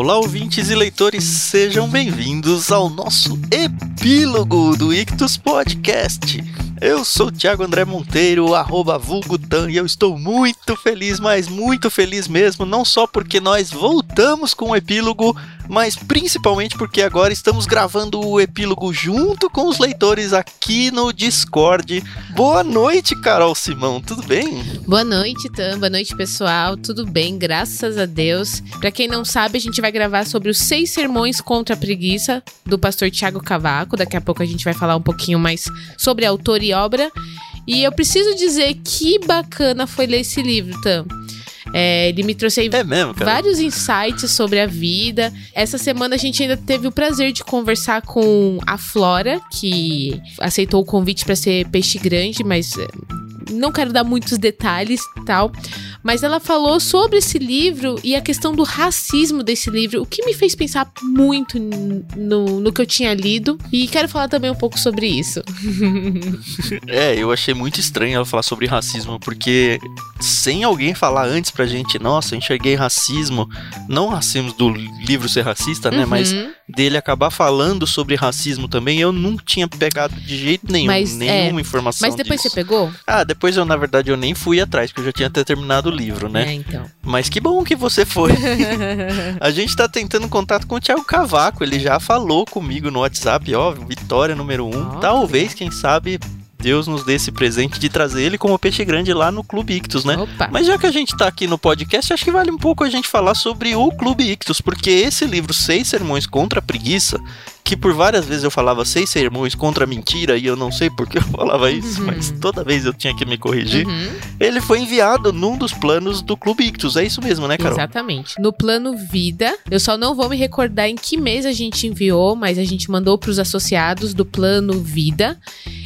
Olá, ouvintes e leitores, sejam bem-vindos ao nosso epílogo do Ictus Podcast. Eu sou Thiago André Monteiro, arroba vulgutan, e eu estou muito feliz, mas muito feliz mesmo, não só porque nós voltamos com o epílogo, mas principalmente porque agora estamos gravando o epílogo junto com os leitores aqui no Discord. Boa noite, Carol Simão, tudo bem? Boa noite, Tam. Boa noite, pessoal. Tudo bem, graças a Deus. Para quem não sabe, a gente vai gravar sobre os seis sermões contra a preguiça do pastor Tiago Cavaco. Daqui a pouco a gente vai falar um pouquinho mais sobre autor e obra. E eu preciso dizer que bacana foi ler esse livro, Tam. É, ele me trouxe é mesmo, vários insights sobre a vida. Essa semana a gente ainda teve o prazer de conversar com a Flora, que aceitou o convite para ser peixe grande, mas é, não quero dar muitos detalhes tal, mas ela falou sobre esse livro e a questão do racismo desse livro, o que me fez pensar muito no, no que eu tinha lido e quero falar também um pouco sobre isso. é, eu achei muito estranho ela falar sobre racismo, porque sem alguém falar antes pra gente, nossa, enxerguei racismo, não racismo do livro ser racista, né, uhum. mas dele acabar falando sobre racismo também, eu não tinha pegado de jeito nenhum, mas, nenhuma é, informação Mas depois disso. você pegou? Ah, depois depois eu, na verdade, eu nem fui atrás, porque eu já tinha até terminado o livro, né? É, então. Mas que bom que você foi. a gente tá tentando contato com o Thiago Cavaco, ele já falou comigo no WhatsApp, ó, vitória número um. Oh, Talvez, quem sabe, Deus nos dê esse presente de trazer ele como peixe grande lá no Clube Ictus, né? Opa. Mas já que a gente tá aqui no podcast, acho que vale um pouco a gente falar sobre o Clube Ictus, porque esse livro, Seis Sermões contra a Preguiça, que por várias vezes eu falava seis sermões contra a mentira e eu não sei por que eu falava isso, uhum. mas toda vez eu tinha que me corrigir. Uhum. Ele foi enviado num dos planos do Clube Ictus, é isso mesmo, né, Carol? Exatamente. No plano Vida, eu só não vou me recordar em que mês a gente enviou, mas a gente mandou para os associados do plano Vida.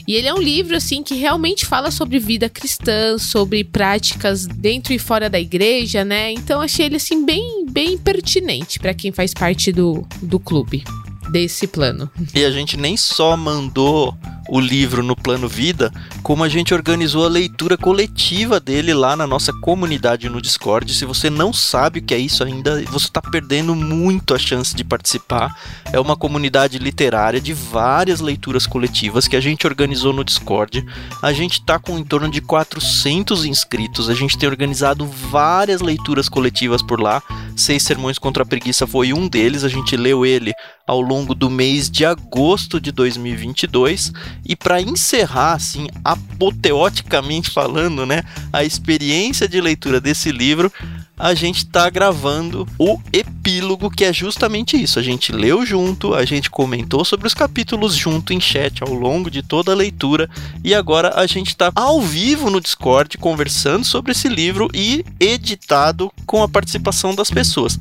E ele é um livro assim que realmente fala sobre vida cristã, sobre práticas dentro e fora da igreja, né? Então achei ele assim bem bem pertinente para quem faz parte do, do clube desse plano. E a gente nem só mandou o livro no Plano Vida, como a gente organizou a leitura coletiva dele lá na nossa comunidade no Discord. Se você não sabe o que é isso ainda, você está perdendo muito a chance de participar. É uma comunidade literária de várias leituras coletivas que a gente organizou no Discord. A gente está com em torno de 400 inscritos. A gente tem organizado várias leituras coletivas por lá. Seis Sermões contra a Preguiça foi um deles. A gente leu ele ao longo do mês de agosto de 2022 e para encerrar assim apoteoticamente falando, né, a experiência de leitura desse livro, a gente está gravando o epílogo que é justamente isso. A gente leu junto, a gente comentou sobre os capítulos junto em chat ao longo de toda a leitura e agora a gente está ao vivo no Discord conversando sobre esse livro e editado com a participação das pessoas.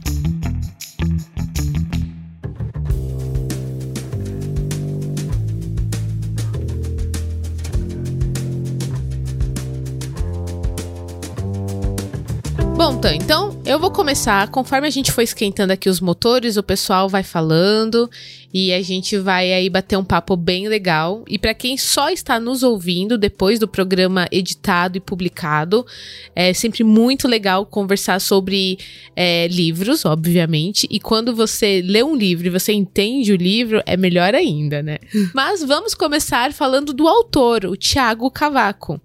Bom, Tan, então eu vou começar. Conforme a gente for esquentando aqui os motores, o pessoal vai falando e a gente vai aí bater um papo bem legal. E para quem só está nos ouvindo depois do programa editado e publicado, é sempre muito legal conversar sobre é, livros, obviamente. E quando você lê um livro e você entende o livro, é melhor ainda, né? Mas vamos começar falando do autor, o Tiago Cavaco.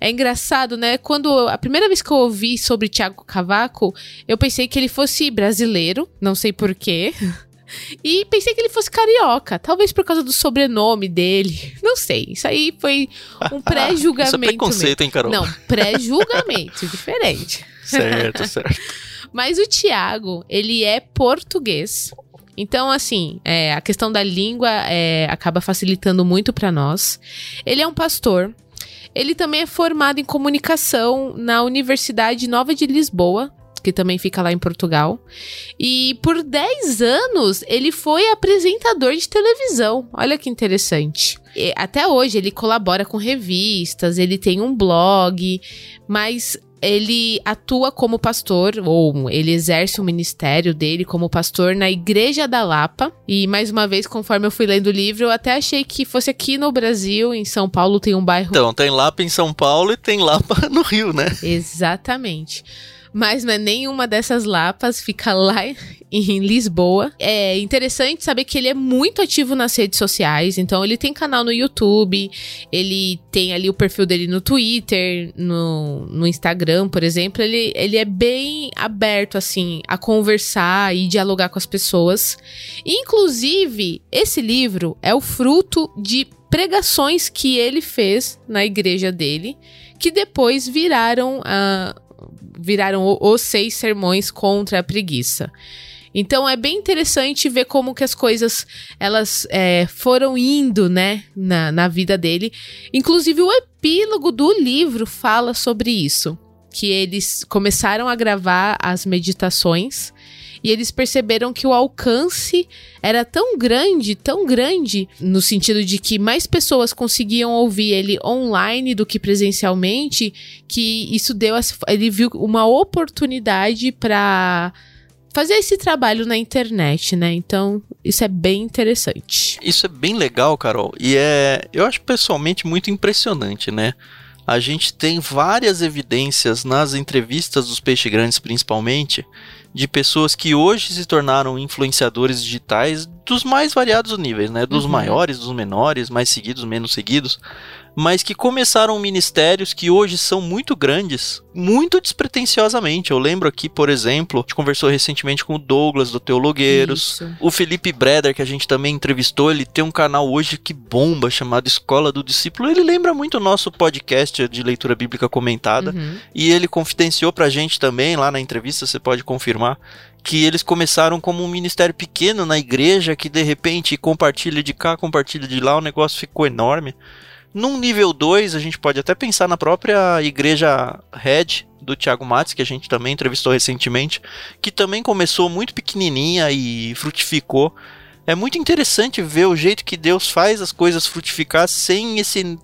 É engraçado, né? Quando a primeira vez que eu ouvi sobre Tiago Cavaco, eu pensei que ele fosse brasileiro, não sei porquê. E pensei que ele fosse carioca, talvez por causa do sobrenome dele. Não sei. Isso aí foi um pré-julgamento. Isso é preconceito, hein, Carol? Não, pré-julgamento, diferente. Certo, certo. Mas o Tiago, ele é português. Então, assim, é, a questão da língua é, acaba facilitando muito para nós. Ele é um pastor ele também é formado em comunicação na Universidade Nova de Lisboa, que também fica lá em Portugal. E por 10 anos ele foi apresentador de televisão. Olha que interessante. E até hoje ele colabora com revistas, ele tem um blog, mas ele atua como pastor, ou ele exerce o ministério dele como pastor na Igreja da Lapa. E mais uma vez, conforme eu fui lendo o livro, eu até achei que fosse aqui no Brasil, em São Paulo, tem um bairro. Então, tem Lapa em São Paulo e tem Lapa no Rio, né? Exatamente. Mas não é nenhuma dessas lapas, fica lá em Lisboa. É interessante saber que ele é muito ativo nas redes sociais, então ele tem canal no YouTube, ele tem ali o perfil dele no Twitter, no, no Instagram, por exemplo. Ele, ele é bem aberto, assim, a conversar e dialogar com as pessoas. Inclusive, esse livro é o fruto de pregações que ele fez na igreja dele, que depois viraram, uh, viraram os seis sermões contra a preguiça. Então é bem interessante ver como que as coisas elas é, foram indo, né, na, na vida dele. Inclusive o epílogo do livro fala sobre isso, que eles começaram a gravar as meditações e eles perceberam que o alcance era tão grande, tão grande, no sentido de que mais pessoas conseguiam ouvir ele online do que presencialmente, que isso deu. Ele viu uma oportunidade para fazer esse trabalho na internet, né? Então, isso é bem interessante. Isso é bem legal, Carol. E é, eu acho pessoalmente muito impressionante, né? A gente tem várias evidências nas entrevistas dos peixes grandes, principalmente, de pessoas que hoje se tornaram influenciadores digitais dos mais variados níveis, né? Dos uhum. maiores, dos menores, mais seguidos, menos seguidos, mas que começaram ministérios que hoje são muito grandes, muito despretensiosamente. Eu lembro aqui, por exemplo, a gente conversou recentemente com o Douglas do Teologueiros, Isso. o Felipe Breder, que a gente também entrevistou, ele tem um canal hoje que bomba chamado Escola do Discípulo. Ele lembra muito o nosso podcast de leitura bíblica comentada uhum. e ele confidenciou pra gente também lá na entrevista, você pode confirmar, que eles começaram como um ministério pequeno na igreja que de repente compartilha de cá, compartilha de lá, o negócio ficou enorme. Num nível 2, a gente pode até pensar na própria igreja Red do Thiago Matos, que a gente também entrevistou recentemente, que também começou muito pequenininha e frutificou. É muito interessante ver o jeito que Deus faz as coisas frutificar sem esse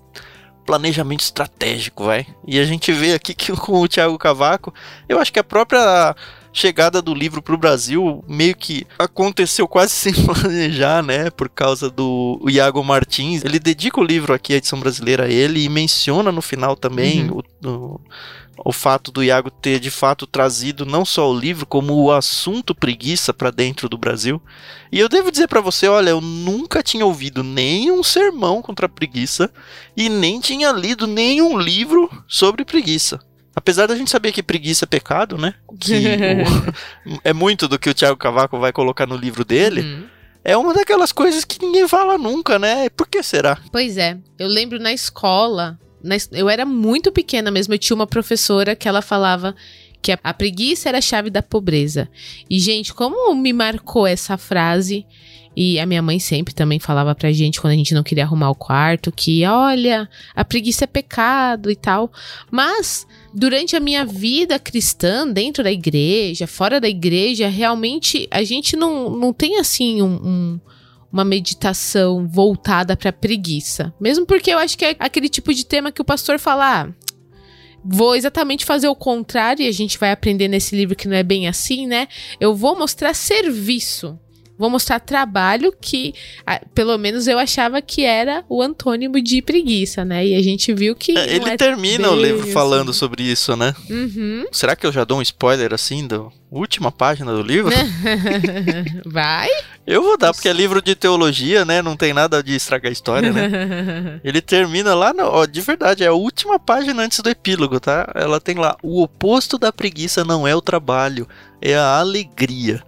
planejamento estratégico, vai. E a gente vê aqui que com o Thiago Cavaco, eu acho que a própria chegada do livro para o Brasil meio que aconteceu quase sem planejar, né? Por causa do Iago Martins. Ele dedica o livro aqui, a edição brasileira, a ele e menciona no final também uhum. o, o, o fato do Iago ter de fato trazido não só o livro, como o assunto preguiça para dentro do Brasil. E eu devo dizer para você, olha, eu nunca tinha ouvido nenhum sermão contra a preguiça e nem tinha lido nenhum livro sobre preguiça. Apesar da gente saber que preguiça é pecado, né? Que o, é muito do que o Thiago Cavaco vai colocar no livro dele. Uhum. É uma daquelas coisas que ninguém fala nunca, né? Por que será? Pois é. Eu lembro na escola, na, eu era muito pequena mesmo, eu tinha uma professora que ela falava que a, a preguiça era a chave da pobreza. E, gente, como me marcou essa frase. E a minha mãe sempre também falava pra gente quando a gente não queria arrumar o quarto que, olha, a preguiça é pecado e tal. Mas durante a minha vida cristã, dentro da igreja, fora da igreja, realmente a gente não, não tem assim um, um uma meditação voltada para preguiça. Mesmo porque eu acho que é aquele tipo de tema que o pastor fala, ah, vou exatamente fazer o contrário e a gente vai aprender nesse livro que não é bem assim, né? Eu vou mostrar serviço vou mostrar trabalho que, pelo menos eu achava que era o antônimo de preguiça, né? E a gente viu que. É, ele é termina o livro assim. falando sobre isso, né? Uhum. Será que eu já dou um spoiler assim da última página do livro? Vai? Eu vou dar, porque é livro de teologia, né? Não tem nada de estragar a história, né? ele termina lá, no, ó, de verdade, é a última página antes do epílogo, tá? Ela tem lá: o oposto da preguiça não é o trabalho, é a alegria.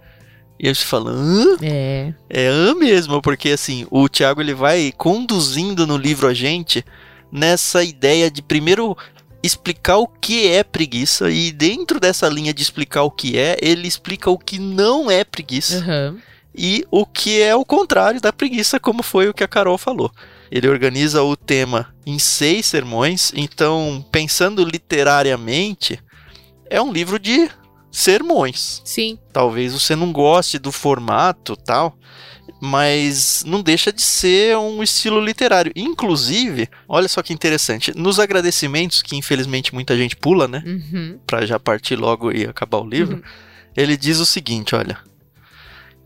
E aí você fala, hã? É. É hã mesmo, porque assim, o Tiago ele vai conduzindo no livro a gente nessa ideia de primeiro explicar o que é preguiça e dentro dessa linha de explicar o que é, ele explica o que não é preguiça. Uhum. E o que é o contrário da preguiça, como foi o que a Carol falou. Ele organiza o tema em seis sermões, então, pensando literariamente, é um livro de sermões. Sim. Talvez você não goste do formato tal, mas não deixa de ser um estilo literário. Inclusive, olha só que interessante, nos agradecimentos, que infelizmente muita gente pula, né? Uhum. Pra já partir logo e acabar o livro, uhum. ele diz o seguinte: olha.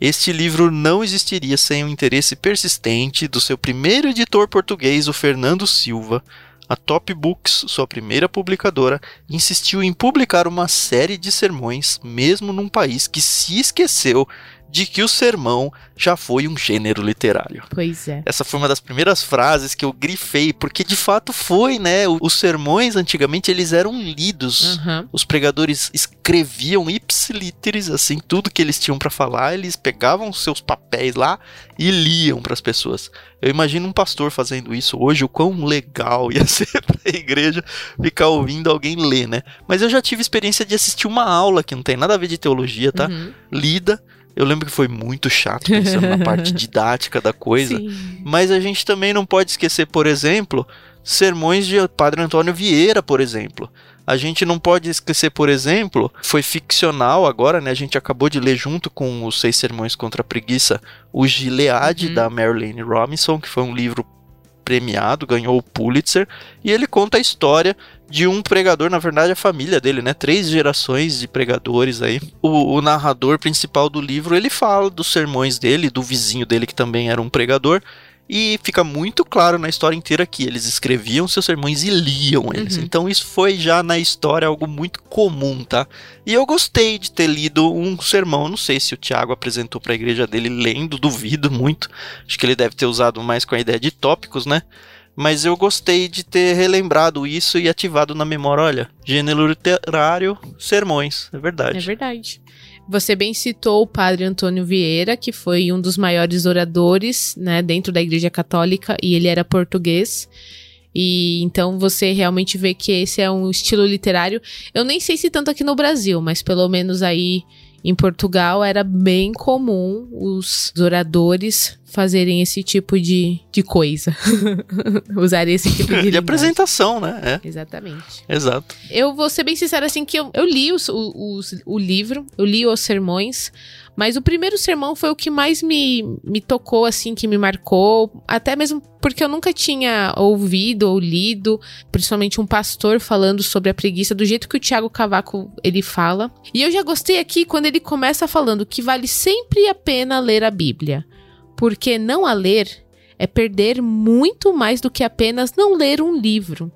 Este livro não existiria sem o interesse persistente do seu primeiro editor português, o Fernando Silva, a Top Books, sua primeira publicadora, insistiu em publicar uma série de sermões, mesmo num país que se esqueceu de que o sermão já foi um gênero literário. Pois é. Essa foi uma das primeiras frases que eu grifei, porque de fato foi, né? Os sermões antigamente eles eram lidos. Uhum. Os pregadores escreviam ipsiliteres, assim, tudo que eles tinham para falar, eles pegavam seus papéis lá e liam para as pessoas. Eu imagino um pastor fazendo isso hoje, o quão legal ia ser para a igreja ficar ouvindo alguém ler, né? Mas eu já tive experiência de assistir uma aula que não tem nada a ver de teologia, tá? Uhum. Lida eu lembro que foi muito chato pensando na parte didática da coisa. Sim. Mas a gente também não pode esquecer, por exemplo, sermões de Padre Antônio Vieira, por exemplo. A gente não pode esquecer, por exemplo, foi ficcional agora, né? A gente acabou de ler junto com os Seis Sermões contra a Preguiça, o Gilead, Uhum. da Marilyn Robinson, que foi um livro premiado, ganhou o Pulitzer, e ele conta a história de um pregador, na verdade a família dele, né? Três gerações de pregadores aí. O, o narrador principal do livro, ele fala dos sermões dele, do vizinho dele que também era um pregador, e fica muito claro na história inteira que eles escreviam seus sermões e liam eles. Uhum. Então isso foi já na história algo muito comum, tá? E eu gostei de ter lido um sermão, não sei se o Tiago apresentou para a igreja dele lendo, duvido muito. Acho que ele deve ter usado mais com a ideia de tópicos, né? Mas eu gostei de ter relembrado isso e ativado na memória, olha, gênero literário, sermões, é verdade. É verdade. Você bem citou o padre Antônio Vieira, que foi um dos maiores oradores, né, dentro da Igreja Católica, e ele era português. E então você realmente vê que esse é um estilo literário. Eu nem sei se tanto aqui no Brasil, mas pelo menos aí em Portugal era bem comum os oradores fazerem esse tipo de, de coisa. Usarem esse tipo de, de apresentação, né? É, Exatamente. exato. Eu vou ser bem sincera, assim, que eu, eu li os, o, os- o livro, eu li os sermões, mas o primeiro sermão foi o que mais me, me tocou, assim, que me marcou, até mesmo porque eu nunca tinha ouvido ou lido, principalmente um pastor falando sobre a preguiça, do jeito que o Tiago Cavaco, ele fala. E eu já gostei aqui quando ele começa falando que vale sempre a pena ler a Bíblia, porque não a ler é perder muito mais do que apenas não ler um livro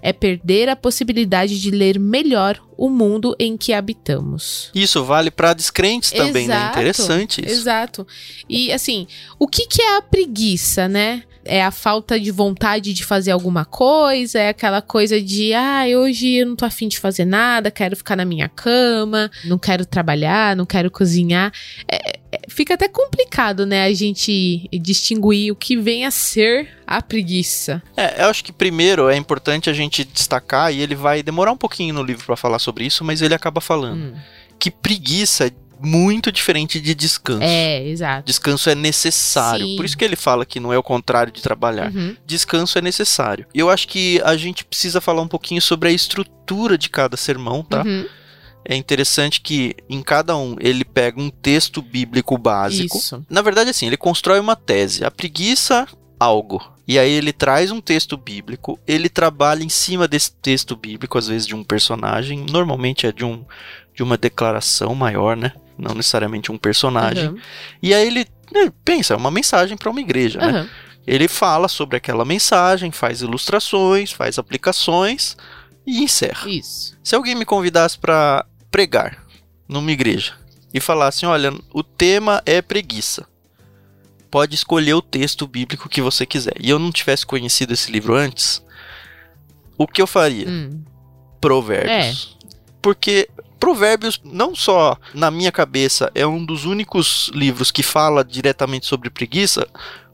é perder a possibilidade de ler melhor o mundo em que habitamos. Isso vale para descrentes também, né? Interessante isso. Exato. E assim, o que, que é a preguiça, né? É a falta de vontade de fazer alguma coisa, é aquela coisa de, ah, hoje eu não tô afim de fazer nada, quero ficar na minha cama, não quero trabalhar, não quero cozinhar. É- fica até complicado, né, a gente distinguir o que vem a ser a preguiça. É, eu acho que primeiro é importante a gente destacar, e ele vai demorar um pouquinho no livro para falar sobre isso, mas ele acaba falando Hum. que preguiça é muito diferente de descanso. É, exato. Descanso é necessário. Sim. Por isso que ele fala que não é o contrário de trabalhar. Uhum. Descanso é necessário. E eu acho que a gente precisa falar um pouquinho sobre a estrutura de cada sermão, tá? Uhum. É interessante que em cada um ele pega um texto bíblico básico. Isso. Na verdade, assim, ele constrói uma tese. A preguiça, algo. E aí ele traz um texto bíblico, ele trabalha em cima desse texto bíblico, às vezes de um personagem, normalmente é de, um, de uma declaração maior, né? Não necessariamente um personagem. Aham. E aí ele né, pensa, é uma mensagem para uma igreja, né? Aham. Ele fala sobre aquela mensagem, faz ilustrações, faz aplicações e encerra. Isso. Se alguém me convidasse para pregar numa igreja e falasse, olha, o tema é preguiça. Pode escolher o texto bíblico que você quiser. E eu não tivesse conhecido esse livro antes, o que eu faria? Hum. Provérbios. Porque Provérbios, não só na minha cabeça, é um dos únicos livros que fala diretamente sobre preguiça,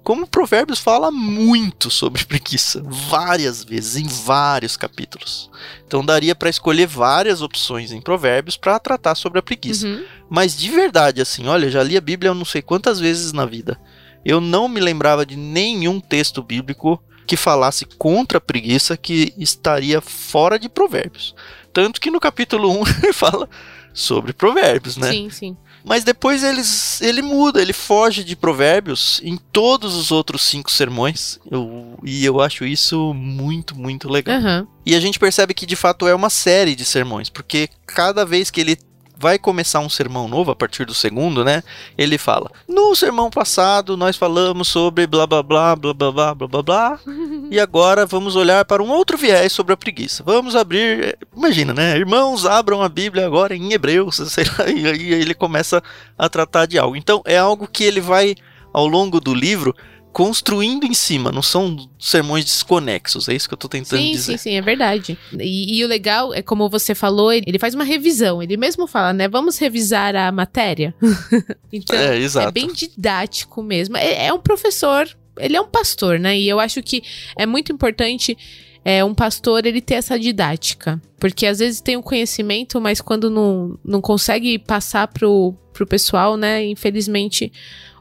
como Provérbios fala muito sobre preguiça, várias vezes, em vários capítulos. Então daria para escolher várias opções em Provérbios para tratar sobre a preguiça. Uhum. Mas de verdade, assim, olha, já li a Bíblia eu não sei quantas vezes na vida. Eu não me lembrava de nenhum texto bíblico que falasse contra a preguiça que estaria fora de Provérbios. Tanto que no capítulo 1 ele fala sobre Provérbios, né? Sim, sim. Mas depois eles, ele muda, ele foge de Provérbios em todos os outros cinco sermões. Eu- e eu acho isso muito, muito legal. Aham. E a gente percebe que de fato é uma série de sermões, porque cada vez que ele vai começar um sermão novo a partir do segundo, né? Ele fala: No sermão passado nós falamos sobre blá blá blá blá blá blá blá blá blá. e agora vamos olhar para um outro viés sobre a preguiça. Vamos abrir. Imagina, né? Irmãos, abram a Bíblia agora em Hebreus, sei lá, e aí ele começa a tratar de algo. Então é algo que ele vai, ao longo do livro, construindo em cima, não são sermões desconexos, é isso que eu tô tentando sim, dizer. Sim, sim, é verdade. E, e, o legal é como você falou, ele faz uma revisão, ele mesmo fala, né, vamos revisar a matéria. então, é, é, bem didático mesmo. É, é um professor, ele é um pastor, né, e eu acho que é muito importante é, um pastor ele ter essa didática. Porque às vezes tem o um conhecimento, mas quando não, não consegue passar pro, pro pessoal, né, infelizmente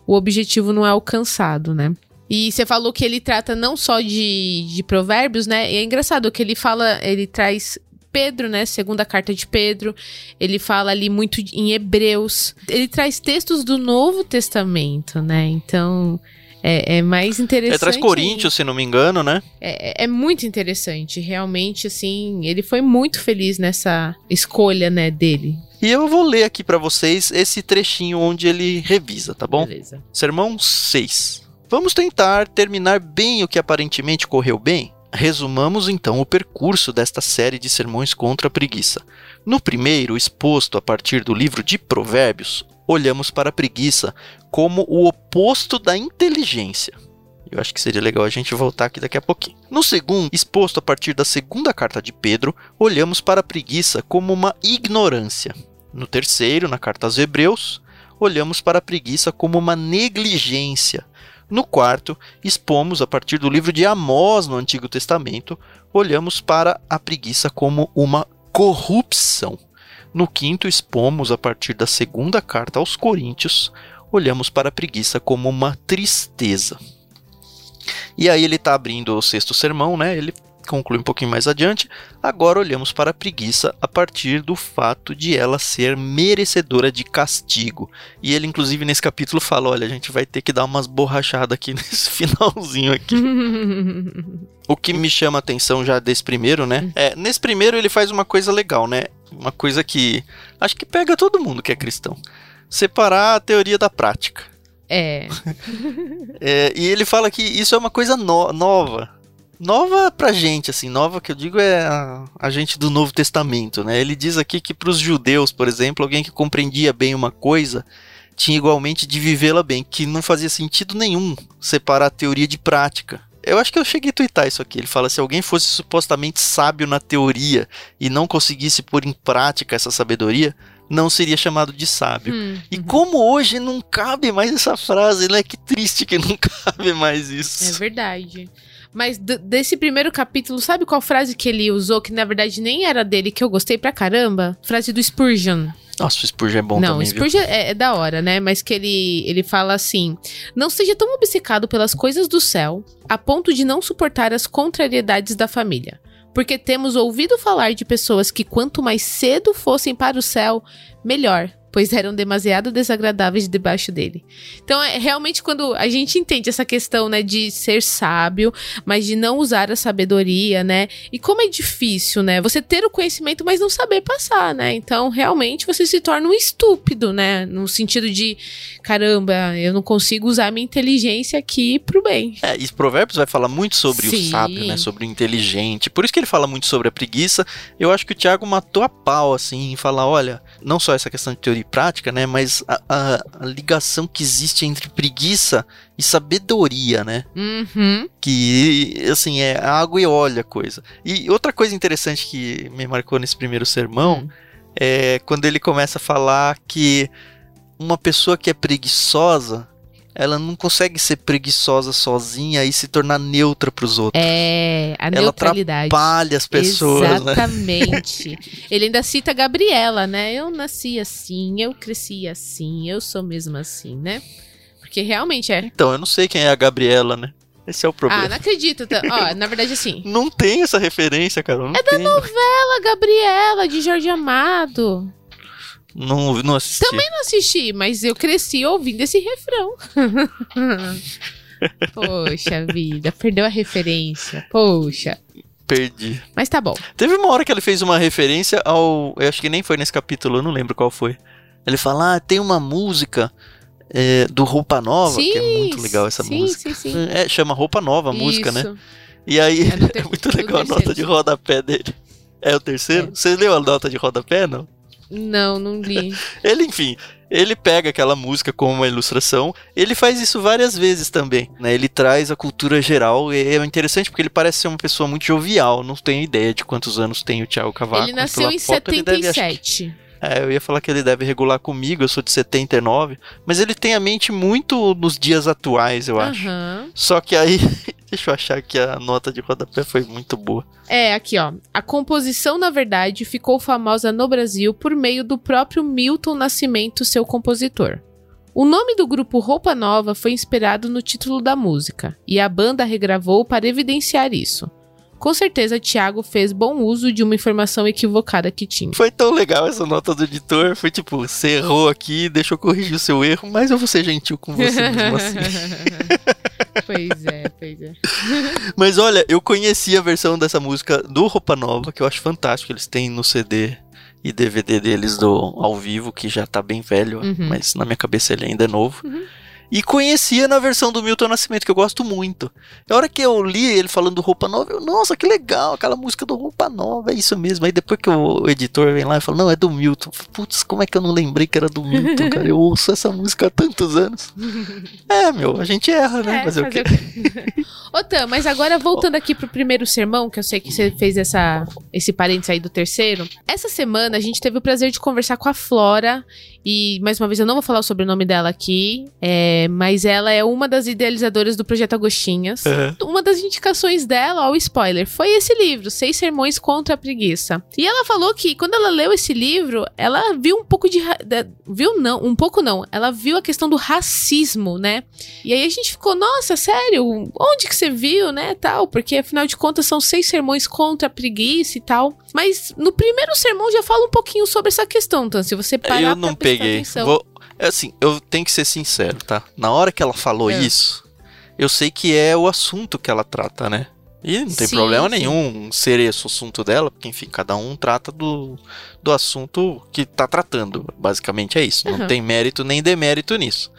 o objetivo não é alcançado, né? E você falou que ele trata não só de, de provérbios, né? E é engraçado que ele fala, ele traz Pedro, né? Segunda carta de Pedro. Ele fala ali muito em Hebreus. Ele traz textos do Novo Testamento, né? Então. É, é mais interessante. Ele traz Coríntios, se não me engano, né? É, é muito interessante. Realmente, assim, ele foi muito feliz nessa escolha, né, dele. E eu vou ler aqui para vocês esse trechinho onde ele revisa, tá bom? Beleza. Sermão 6. Vamos tentar terminar bem o que aparentemente correu bem? Resumamos então o percurso desta série de sermões contra a preguiça. No primeiro, exposto a partir do livro de Provérbios, olhamos para a preguiça como o oposto da inteligência. Eu acho que seria legal a gente voltar aqui daqui a pouquinho. No segundo, exposto a partir da segunda carta de Pedro, olhamos para a preguiça como uma ignorância. No terceiro, na carta aos Hebreus, olhamos para a preguiça como uma negligência. No quarto, expomos a partir do livro de Amós no Antigo Testamento, olhamos para a preguiça como uma corrupção. No quinto, expomos a partir da segunda carta aos Coríntios, olhamos para a preguiça como uma tristeza. E aí ele está abrindo o sexto sermão, né? Ele conclui um pouquinho mais adiante. Agora olhamos para a preguiça a partir do fato de ela ser merecedora de castigo. E ele, inclusive, nesse capítulo fala: olha, a gente vai ter que dar umas borrachadas aqui nesse finalzinho aqui. o que me chama a atenção já desse primeiro, né? É, nesse primeiro ele faz uma coisa legal, né? Uma coisa que acho que pega todo mundo que é cristão. Separar a teoria da prática. É. é. E ele fala que isso é uma coisa no nova. Nova pra gente, assim, nova que eu digo é a, a gente do Novo Testamento, né? Ele diz aqui que para os judeus, por exemplo, alguém que compreendia bem uma coisa tinha igualmente de vivê-la bem, que não fazia sentido nenhum separar a teoria de prática. Eu acho que eu cheguei a twittar isso aqui. Ele fala: se alguém fosse supostamente sábio na teoria e não conseguisse pôr em prática essa sabedoria, não seria chamado de sábio. Hum, e uhum. como hoje não cabe mais essa frase, né? Que triste que não cabe mais isso. É verdade. Mas desse primeiro capítulo, sabe qual frase que ele usou, que na verdade nem era dele, que eu gostei pra caramba? Frase do Spurgeon. Nossa, o Spurgeon é bom não, também, Não, Spurgeon é, é, da hora, né? Mas que ele, ele fala assim: Não seja tão obcecado pelas coisas do céu, a ponto de não suportar as contrariedades da família porque temos ouvido falar de pessoas que quanto mais cedo fossem para o céu, melhor, pois eram demasiado desagradáveis debaixo dele. Então, é realmente quando a gente entende essa questão, né, de ser sábio, mas de não usar a sabedoria, né? E como é difícil, né? Você ter o conhecimento, mas não saber passar, né? Então, realmente você se torna um estúpido, né? No sentido de, caramba, eu não consigo usar minha inteligência aqui pro bem. É, e Provérbios vai falar muito sobre Sim. o sábio, né? Sobre o inteligente. Por isso que ele fala muito sobre a preguiça. Eu acho que o Tiago matou a pau, assim, em falar, olha, não só essa questão de teoria prática, né? Mas a, a, a ligação que existe entre preguiça e sabedoria, né? Uhum. Que, assim, é água e óleo a coisa. E outra coisa interessante que me marcou nesse primeiro sermão uhum. é quando ele começa a falar que uma pessoa que é preguiçosa ela não consegue ser preguiçosa sozinha e se tornar neutra para os outros. É, a neutralidade. Ela atrapalha as pessoas, né? Exatamente. Né? Ele ainda cita a Gabriela, né? Eu nasci assim, eu cresci assim, eu sou mesmo assim, né? Porque realmente é. Então, eu não sei quem é a Gabriela, né? Esse é o problema. Ah, não acredito. Tá? Ó, na verdade, assim. Não tem essa referência, cara. é tem. da novela Gabriela, de Jorge Amado. Não, não assisti. Também não assisti, mas eu cresci ouvindo esse refrão. Poxa vida, perdeu a referência. Poxa. Perdi. Mas tá bom. Teve uma hora que ele fez uma referência ao. Eu acho que nem foi nesse capítulo, eu não lembro qual foi. Ele fala: Ah, tem uma música é, do Roupa Nova, sim, que é muito legal essa sim, música. Sim, sim, É, chama Roupa Nova a música, né? Isso. E aí É ter- é muito legal a nota de rodapé dele. É o terceiro? É. Você leu a nota de rodapé, não? Não, não li. Ele, enfim, ele pega aquela música como uma ilustração. Ele faz isso várias vezes também, né? Ele traz a cultura geral. E é interessante porque ele parece ser uma pessoa muito jovial. Não tenho ideia de quantos anos tem o Thiago Cavaco. ele nasceu em foto ele deve, acho 77. É, eu ia falar que ele deve regular comigo, eu sou de 79, mas ele tem a mente muito nos dias atuais, eu acho. Aham. Só que aí, deixa eu achar que a nota de rodapé foi muito boa. É, aqui ó. A composição, na verdade, ficou famosa no Brasil por meio do próprio Milton Nascimento, seu compositor. O nome do grupo Roupa Nova foi inspirado no título da música, e a banda regravou para evidenciar isso. Com certeza, Thiago fez bom uso de uma informação equivocada que tinha. Foi tão legal essa nota do editor, foi tipo, você errou aqui, deixa eu corrigir o seu erro, mas eu vou ser gentil com você mesmo assim. pois é, pois é. Mas olha, eu conheci a versão dessa música do Roupa Nova, que eu acho fantástico, eles têm no CD e DVD deles do ao vivo, que já tá bem velho, Uhum. mas na minha cabeça ele ainda é novo. Uhum. E conhecia na versão do Milton Nascimento, que eu gosto muito. A hora que eu li ele falando do Roupa Nova, eu, nossa, que legal, aquela música do Roupa Nova, é isso mesmo. Aí depois que o editor vem lá e fala, não, é do Milton. Putz, como é que eu não lembrei que era do Milton, cara? Eu ouço essa música há tantos anos. É, meu, a gente erra, né? É, Fazer fazer o quê? Ô, Tam, mas agora voltando aqui pro primeiro sermão, que eu sei que você fez essa, esse parênteses aí do terceiro. Essa semana a gente teve o prazer de conversar com a Flora. E, mais uma vez, eu não vou falar sobre o nome dela aqui. é, mas ela é uma das idealizadoras do Projeto Agostinhas. Aham. Uma das indicações dela, ó, o spoiler, foi esse livro, Seis Sermões contra a Preguiça. E ela falou que quando ela leu esse livro, ela viu um pouco de. da- Viu não, um pouco não. Ela viu a questão do racismo, né? E aí a gente ficou, nossa, sério? Onde que você viu, né? Tal, porque afinal de contas são seis sermões contra a preguiça e tal. Mas no primeiro sermão já fala um pouquinho sobre essa questão, então, se você parar eu não peguei. atenção. Vou- é assim, eu tenho que ser sincero, tá? Na hora que ela falou É. isso, eu sei que é o assunto que ela trata, né? E não tem Sim, problema sim. nenhum ser esse o assunto dela, porque enfim, cada um trata do, do assunto que tá tratando. Basicamente é isso. Não Uhum. tem mérito nem demérito nisso.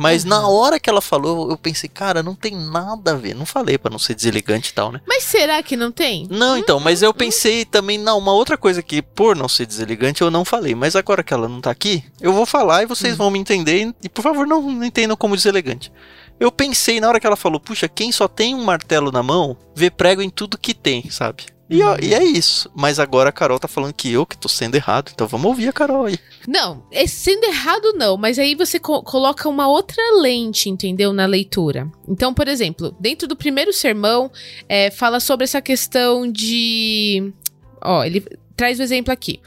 Mas na Uhum. hora que ela falou, eu pensei, cara, não tem nada a ver. Não falei pra não ser deselegante e tal, né? Mas será que não tem? Não, então, mas eu pensei também, não, uma outra coisa que, por não ser deselegante, eu não falei. Mas agora que ela não tá aqui, eu vou falar e vocês Hum. vão me entender. E, e, por favor, não, não entendam como deselegante. Eu pensei na hora que ela falou, puxa, quem só tem um martelo na mão, vê prego em tudo que tem, sabe? E, Uhum. e é isso. Mas agora a Carol tá falando que eu que tô sendo errado. Então vamos ouvir a Carol aí. Não, é sendo errado não, mas aí você co- coloca uma outra lente, entendeu, na leitura. Então, por exemplo, dentro do primeiro sermão, é, fala sobre essa questão de... Ó, ele traz o exemplo aqui.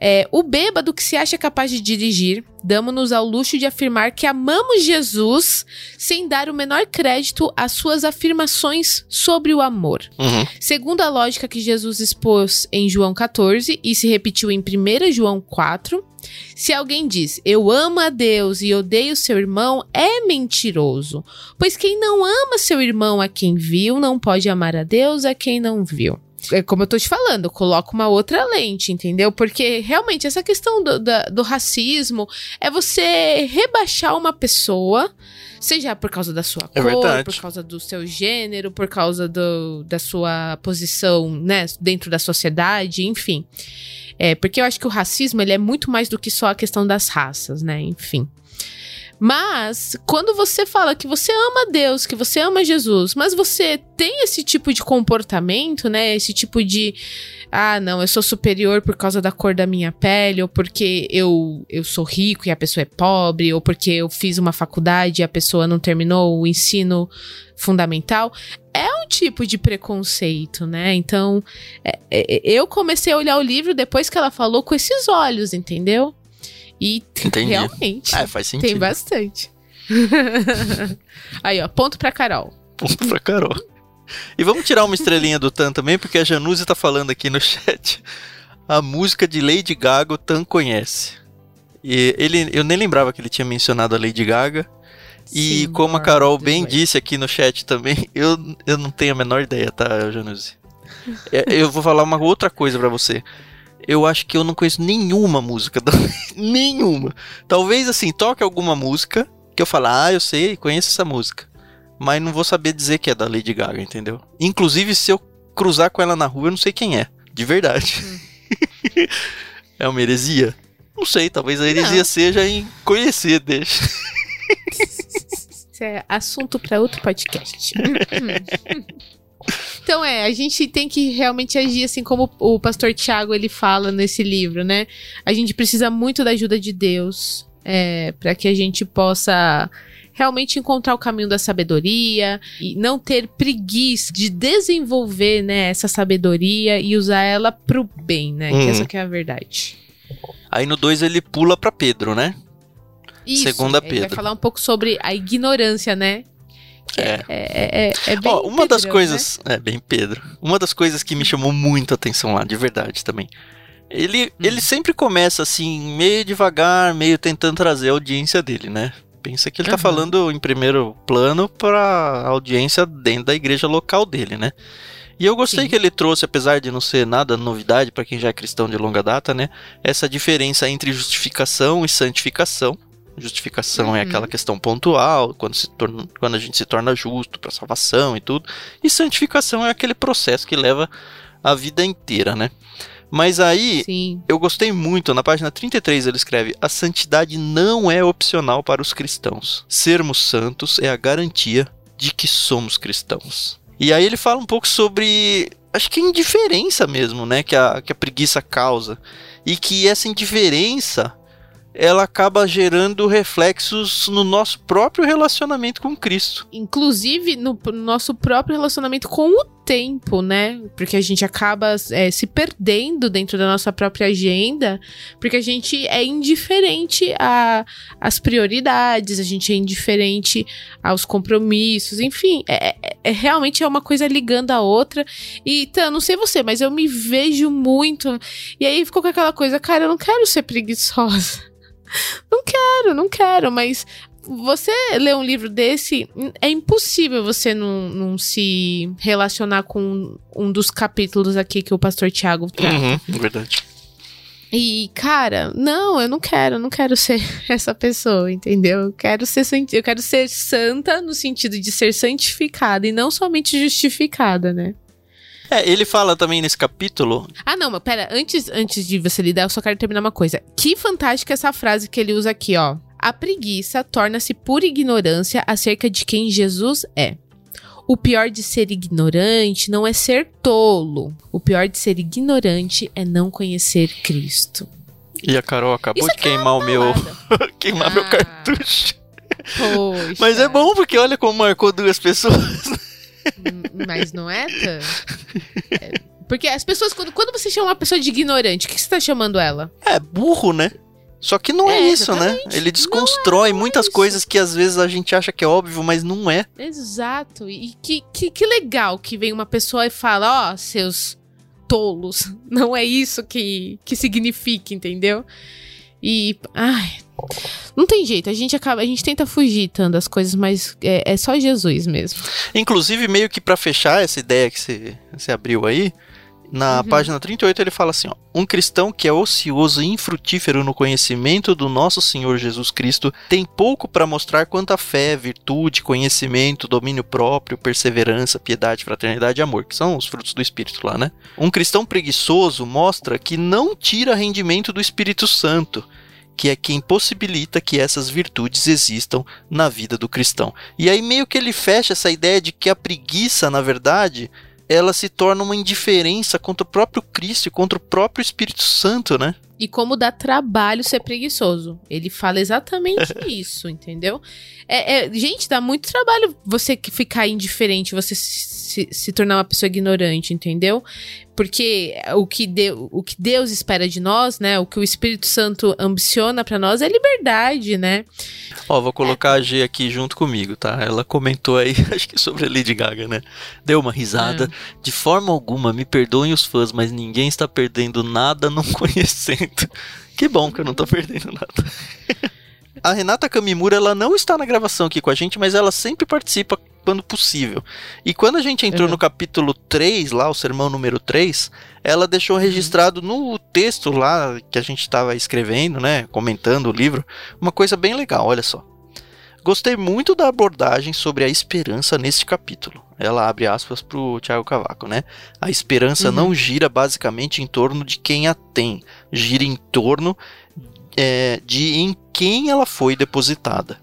É, o bêbado que se acha capaz de dirigir, damos-nos ao luxo de afirmar que amamos Jesus sem dar o menor crédito às suas afirmações sobre o amor. Uhum. Segundo a lógica que Jesus expôs em João 14 e se repetiu em 1 João 4, se alguém diz eu amo a Deus e odeio seu irmão, é mentiroso. Pois quem não ama seu irmão a quem viu, não pode amar a Deus a quem não viu. É como eu tô te falando, coloca uma outra lente, entendeu? Porque realmente essa questão do, da- do racismo é você rebaixar uma pessoa, seja por causa da sua É cor, verdade. por causa do seu gênero, por causa do, da sua posição, né, dentro da sociedade, enfim. É, porque eu acho que o racismo ele é muito mais do que só a questão das raças, né? Enfim. Mas quando você fala que você ama Deus, que você ama Jesus, mas você tem esse tipo de comportamento, né? Esse tipo de ah, não, eu sou superior por causa da cor da minha pele, ou porque eu, eu sou rico e a pessoa é pobre, ou porque eu fiz uma faculdade e a pessoa não terminou o ensino fundamental. É um tipo de preconceito, né? Então, é- é- eu comecei a olhar o livro depois que ela falou com esses olhos, entendeu? E Entendi. realmente É, faz sentido. tem bastante. Aí, ó, ponto pra Carol. Ponto pra Carol. E vamos tirar uma estrelinha do Tan também, porque a Januse tá falando aqui no chat. A música de Lady Gaga o Tan conhece. E ele, eu nem lembrava que ele tinha mencionado a Lady Gaga. E Sim, como a Carol bem Way. disse aqui no chat também, eu, eu não tenho a menor ideia, tá, Januse? É, eu vou falar uma outra coisa para você. Eu acho que eu não conheço nenhuma música. Da... nenhuma. Talvez assim, toque alguma música que eu falar, ah, eu sei, conheço essa música. Mas não vou saber dizer que é da Lady Gaga, entendeu? Inclusive, se eu cruzar com ela na rua, eu não sei quem é. De verdade. Hum. é uma heresia? Não sei, talvez a heresia não. seja em conhecer, deixa. Isso é assunto para outro podcast. Então é, a gente tem que realmente agir assim como o pastor Tiago ele fala nesse livro, né? A gente precisa muito da ajuda de Deus é, para que a gente possa realmente encontrar o caminho da sabedoria e não ter preguiça de desenvolver né, essa sabedoria e usar ela pro bem, né? Uhum. Que essa que é a verdade. Aí no 2 ele pula para Pedro, né? Isso, Segunda Pedro. Ele vai falar um pouco sobre a ignorância, né? É. É, é, é, é bem Ó, uma das coisas. Né? É, bem Pedro. Uma das coisas que me chamou muito a atenção lá, de verdade também. Ele, hum. ele sempre começa assim, meio devagar, meio tentando trazer a audiência dele, né? Pensa que ele uhum. tá falando em primeiro plano pra audiência dentro da igreja local dele, né? E eu gostei Sim. que ele trouxe, apesar de não ser nada novidade para quem já é cristão de longa data, né? Essa diferença entre justificação e santificação. Justificação é uhum. é aquela questão pontual, quando, se torna, quando a gente se torna justo para salvação e tudo. E santificação é aquele processo que leva a vida inteira, né? Mas aí, Sim. eu gostei muito, na página 33 ele escreve: A santidade não é opcional para os cristãos. Sermos santos é a garantia de que somos cristãos. E aí ele fala um pouco sobre. Acho que indiferença mesmo, né? Que a, que a preguiça causa. E que essa indiferença ela acaba gerando reflexos no nosso próprio relacionamento com Cristo. Inclusive no, nosso próprio relacionamento com o tempo, né? Porque a gente acaba é, se perdendo dentro da nossa própria agenda, porque a gente é indiferente às prioridades, a gente é indiferente aos compromissos, enfim, é, é, é realmente é uma coisa ligando a outra. E tá, não sei você, mas eu me vejo muito. E aí ficou com aquela coisa, cara, eu não quero ser preguiçosa. Não quero, não quero, mas você ler um livro desse, é impossível você não, não se relacionar com um dos capítulos aqui que o pastor Tiago trata. Uhum, verdade. E, cara, não, eu não quero, eu não quero ser essa pessoa, entendeu? Eu quero ser, eu quero ser santa no sentido de ser santificada e não somente justificada, né? É, ele fala também nesse capítulo. Ah, não, mas pera, antes, antes de você lidar, eu só quero terminar uma coisa. Que fantástica essa frase que ele usa aqui, ó. A preguiça torna-se pura ignorância acerca de quem Jesus é. O pior de ser ignorante não é ser tolo. O pior de ser ignorante é não conhecer Cristo. E a Carol acabou Isso de queimar o meu. queimar ah. meu cartucho. Poxa. Mas é bom porque olha como marcou duas pessoas. Mas não é? É, porque as pessoas, quando, quando você chama uma pessoa de ignorante, o que você tá chamando ela? É, burro, né? Só que não é, é isso, né? né? Ele desconstrói é, muitas é coisas que às vezes a gente acha que é óbvio, mas não é. Exato. E que, que, que legal que vem uma pessoa e fala: Ó, oh, seus tolos. Não é isso que, que significa, entendeu? E. Ai, não tem jeito, a gente acaba, a gente tenta fugir tanto das coisas, mas é, é só Jesus mesmo. Inclusive, meio que para fechar essa ideia que você, você abriu aí, na uhum. página 38 ele fala assim: ó, Um cristão que é ocioso e infrutífero no conhecimento do nosso Senhor Jesus Cristo tem pouco para mostrar quanto a fé, virtude, conhecimento, domínio próprio, perseverança, piedade, fraternidade e amor, que são os frutos do Espírito lá, né? Um cristão preguiçoso mostra que não tira rendimento do Espírito Santo que é quem possibilita que essas virtudes existam na vida do cristão. E aí meio que ele fecha essa ideia de que a preguiça, na verdade, ela se torna uma indiferença contra o próprio Cristo e contra o próprio Espírito Santo, né? E como dá trabalho ser preguiçoso. Ele fala exatamente isso, entendeu? É, é, gente, dá muito trabalho você ficar indiferente, você se, se tornar uma pessoa ignorante, entendeu? Porque o que, Deus, o que Deus espera de nós, né? O que o Espírito Santo ambiciona para nós é liberdade, né? Ó, vou colocar a G aqui junto comigo, tá? Ela comentou aí, acho que sobre a Lady Gaga, né? Deu uma risada. Ah. De forma alguma, me perdoem os fãs, mas ninguém está perdendo nada não conhecendo. Que bom que eu não tô perdendo nada. A Renata Kamimura, ela não está na gravação aqui com a gente, mas ela sempre participa quando possível. E quando a gente entrou uhum. no capítulo 3, lá, o sermão número 3, ela deixou uhum. registrado no texto lá que a gente estava escrevendo, né, comentando o livro, uma coisa bem legal, olha só. Gostei muito da abordagem sobre a esperança neste capítulo. Ela abre aspas para o Tiago Cavaco, né? A esperança uhum. não gira basicamente em torno de quem a tem, gira em torno é, de em quem ela foi depositada.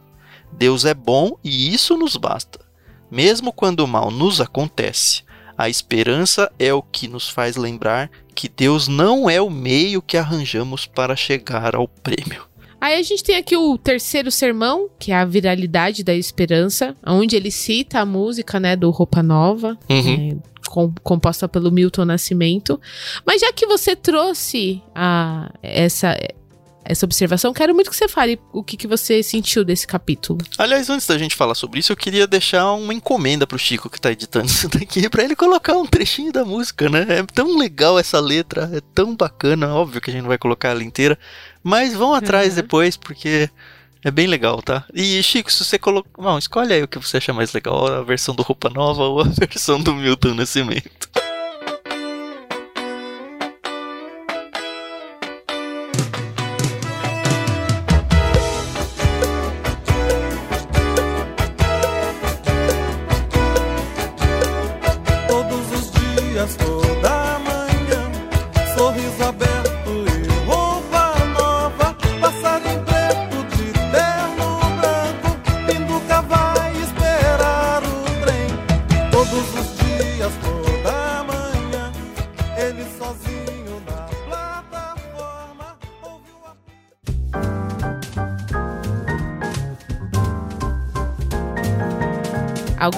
Deus é bom e isso nos basta. Mesmo quando o mal nos acontece, a esperança é o que nos faz lembrar que Deus não é o meio que arranjamos para chegar ao prêmio. Aí a gente tem aqui o terceiro sermão, que é a viralidade da esperança, onde ele cita a música, né, do Roupa Nova, uhum. é, com, composta pelo Milton Nascimento. Mas já que você trouxe a, essa essa observação. Quero muito que você fale o que, que você sentiu desse capítulo. Aliás, antes da gente falar sobre isso, eu queria deixar uma encomenda pro Chico que tá editando isso daqui, pra ele colocar um trechinho da música, né? É tão legal essa letra, é tão bacana. Óbvio que a gente não vai colocar ela inteira, mas vão atrás uhum. depois, porque. É bem legal, tá? E Chico, se você colocar. Bom, escolhe aí o que você acha mais legal: a versão do Roupa Nova ou a versão do Milton Nascimento.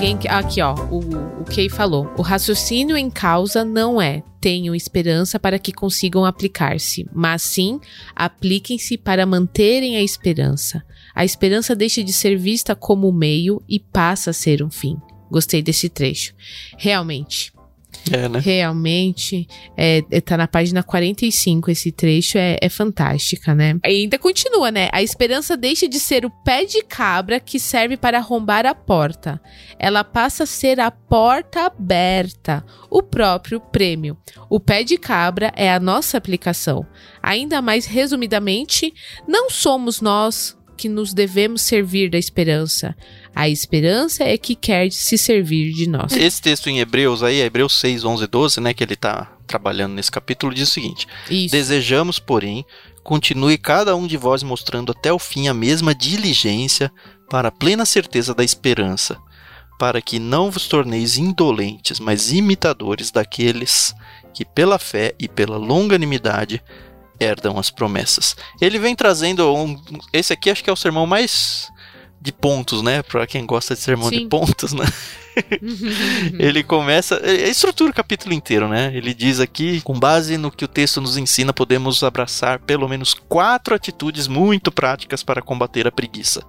Alguém que. Aqui, ó. O, o Kay falou. O raciocínio em causa não é tenham esperança para que consigam aplicar-se, mas sim apliquem-se para manterem a esperança. A esperança deixa de ser vista como meio e passa a ser um fim. Gostei desse trecho. Realmente, é, né? Realmente, é, é, tá na página 45 esse trecho, é, é fantástica, né? E ainda continua, né? A esperança deixa de ser o pé de cabra que serve para arrombar a porta. Ela passa a ser a porta aberta, o próprio prêmio. O pé de cabra é a nossa aplicação. Ainda mais resumidamente, não somos nós que nos devemos servir da esperança. A esperança é que quer se servir de nós. Esse texto em Hebreus aí, Hebreus 6, 11 12, né, que ele está trabalhando nesse capítulo, diz o seguinte: Isso. Desejamos, porém, continue cada um de vós mostrando até o fim a mesma diligência para a plena certeza da esperança, para que não vos torneis indolentes, mas imitadores daqueles que pela fé e pela longanimidade herdam as promessas. Ele vem trazendo um, esse aqui acho que é o sermão mais de pontos, né? Para quem gosta de sermão Sim. de pontos, né? ele começa. Ele estrutura o capítulo inteiro, né? Ele diz aqui: com base no que o texto nos ensina, podemos abraçar pelo menos quatro atitudes muito práticas para combater a preguiça.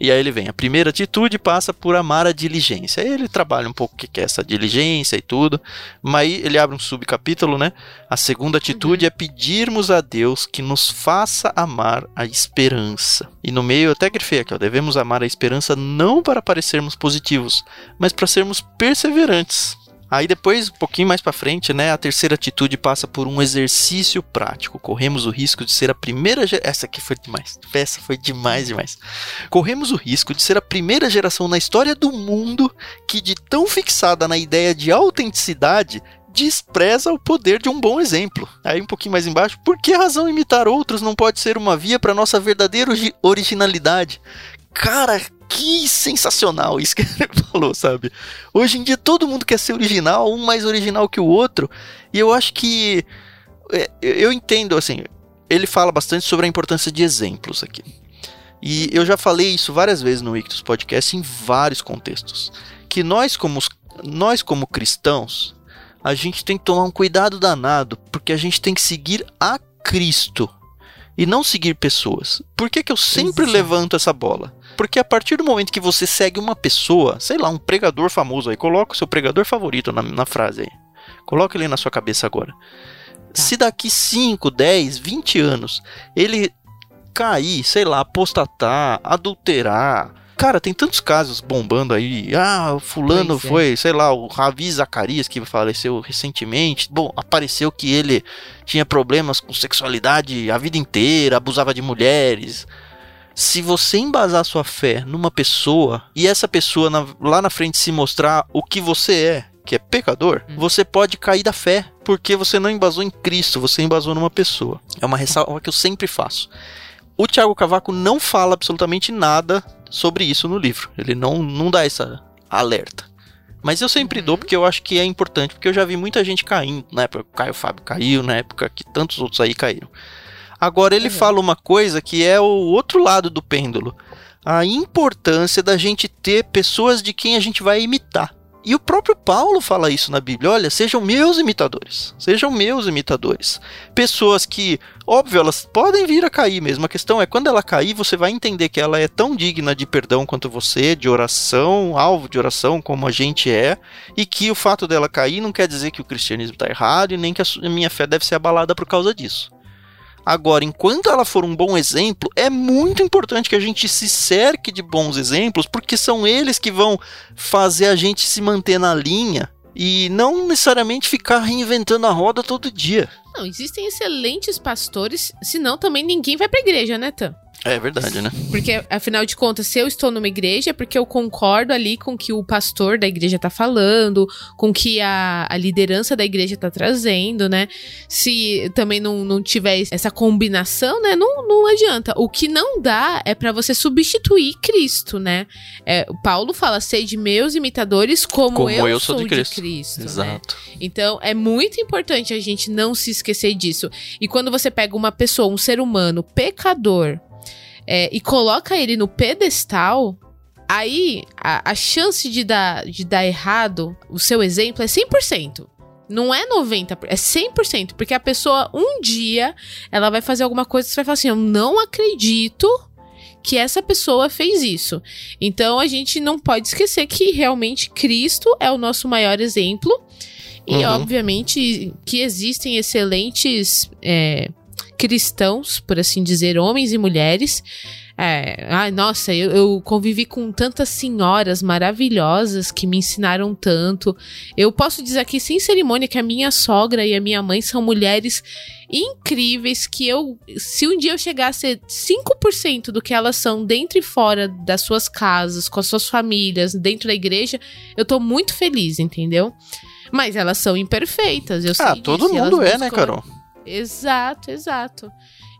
E aí ele vem: a primeira atitude passa por amar a diligência. Aí ele trabalha um pouco o que é essa diligência e tudo, mas aí ele abre um subcapítulo, né? A segunda atitude uhum. é pedirmos a Deus que nos faça amar a esperança. E no meio, eu até grifei aqui, ó, devemos amar a esperança não para parecermos positivos, mas para sermos perseverantes. Aí depois, um pouquinho mais para frente, né, a terceira atitude passa por um exercício prático. Corremos o risco de ser a primeira essa aqui foi demais. Essa foi demais, demais. Corremos o risco de ser a primeira geração na história do mundo que de tão fixada na ideia de autenticidade despreza o poder de um bom exemplo. Aí um pouquinho mais embaixo, por que razão imitar outros não pode ser uma via para nossa verdadeira originalidade? Cara, que sensacional isso que ele falou, sabe? Hoje em dia todo mundo quer ser original, um mais original que o outro, e eu acho que é, eu entendo assim, ele fala bastante sobre a importância de exemplos aqui. E eu já falei isso várias vezes no Ictus Podcast em vários contextos, que nós como nós como cristãos, a gente tem que tomar um cuidado danado, porque a gente tem que seguir a Cristo e não seguir pessoas. Por que, que eu sempre Exato. levanto essa bola? Porque a partir do momento que você segue uma pessoa, sei lá, um pregador famoso aí, coloca o seu pregador favorito na, na frase aí. Coloca ele na sua cabeça agora. Tá. Se daqui 5, 10, 20 anos ele cair, sei lá, apostatar, adulterar, Cara, tem tantos casos bombando aí. Ah, o fulano é. foi, é. sei lá, o Ravi Zacarias, que faleceu recentemente. Bom, apareceu que ele tinha problemas com sexualidade a vida inteira, abusava de mulheres. Se você embasar sua fé numa pessoa e essa pessoa na, lá na frente se mostrar o que você é, que é pecador, hum. você pode cair da fé, porque você não embasou em Cristo, você embasou numa pessoa. É uma ressalva que eu sempre faço. O Tiago Cavaco não fala absolutamente nada sobre isso no livro. Ele não, não dá essa alerta. Mas eu sempre uhum. dou porque eu acho que é importante, porque eu já vi muita gente caindo, na época que o Caio Fábio caiu, na época que tantos outros aí caíram. Agora ele uhum. fala uma coisa que é o outro lado do pêndulo. A importância da gente ter pessoas de quem a gente vai imitar. E o próprio Paulo fala isso na Bíblia: olha, sejam meus imitadores, sejam meus imitadores. Pessoas que, óbvio, elas podem vir a cair mesmo. A questão é quando ela cair, você vai entender que ela é tão digna de perdão quanto você, de oração, alvo de oração, como a gente é, e que o fato dela cair não quer dizer que o cristianismo está errado e nem que a minha fé deve ser abalada por causa disso. Agora, enquanto ela for um bom exemplo, é muito importante que a gente se cerque de bons exemplos, porque são eles que vão fazer a gente se manter na linha e não necessariamente ficar reinventando a roda todo dia. Não, existem excelentes pastores, senão também ninguém vai pra igreja, né, Tan? É verdade, né? Porque, afinal de contas, se eu estou numa igreja, é porque eu concordo ali com o que o pastor da igreja tá falando, com o que a, a liderança da igreja tá trazendo, né? Se também não, não tiver essa combinação, né? Não, não adianta. O que não dá é para você substituir Cristo, né? É, Paulo fala, de meus imitadores como, como eu, eu, sou, de Cristo. De Cristo né? Exato. Né? Então, é muito importante a gente não se esquecer disso. E quando você pega uma pessoa, um ser humano pecador, é, e coloca ele no pedestal, aí a, a chance de dar, de dar errado, o seu exemplo, é 100%. Não é 90%, é 100%. Porque a pessoa, um dia, ela vai fazer alguma coisa você vai falar assim: eu não acredito que essa pessoa fez isso. Então a gente não pode esquecer que realmente Cristo é o nosso maior exemplo. E uhum. obviamente que existem excelentes é, cristãos, por assim dizer, homens e mulheres. É, ai, nossa, eu, eu, convivi com tantas senhoras maravilhosas que me ensinaram tanto. Eu posso dizer aqui sem cerimônia que a minha sogra e a minha mãe são mulheres incríveis que eu, se um dia eu chegar a ser 5% do que elas são dentro e fora das suas casas, com as suas famílias, dentro da igreja, eu tô muito feliz, entendeu? Mas elas são imperfeitas, eu ah, todo disso, mundo é, né, Carol? Exato, exato.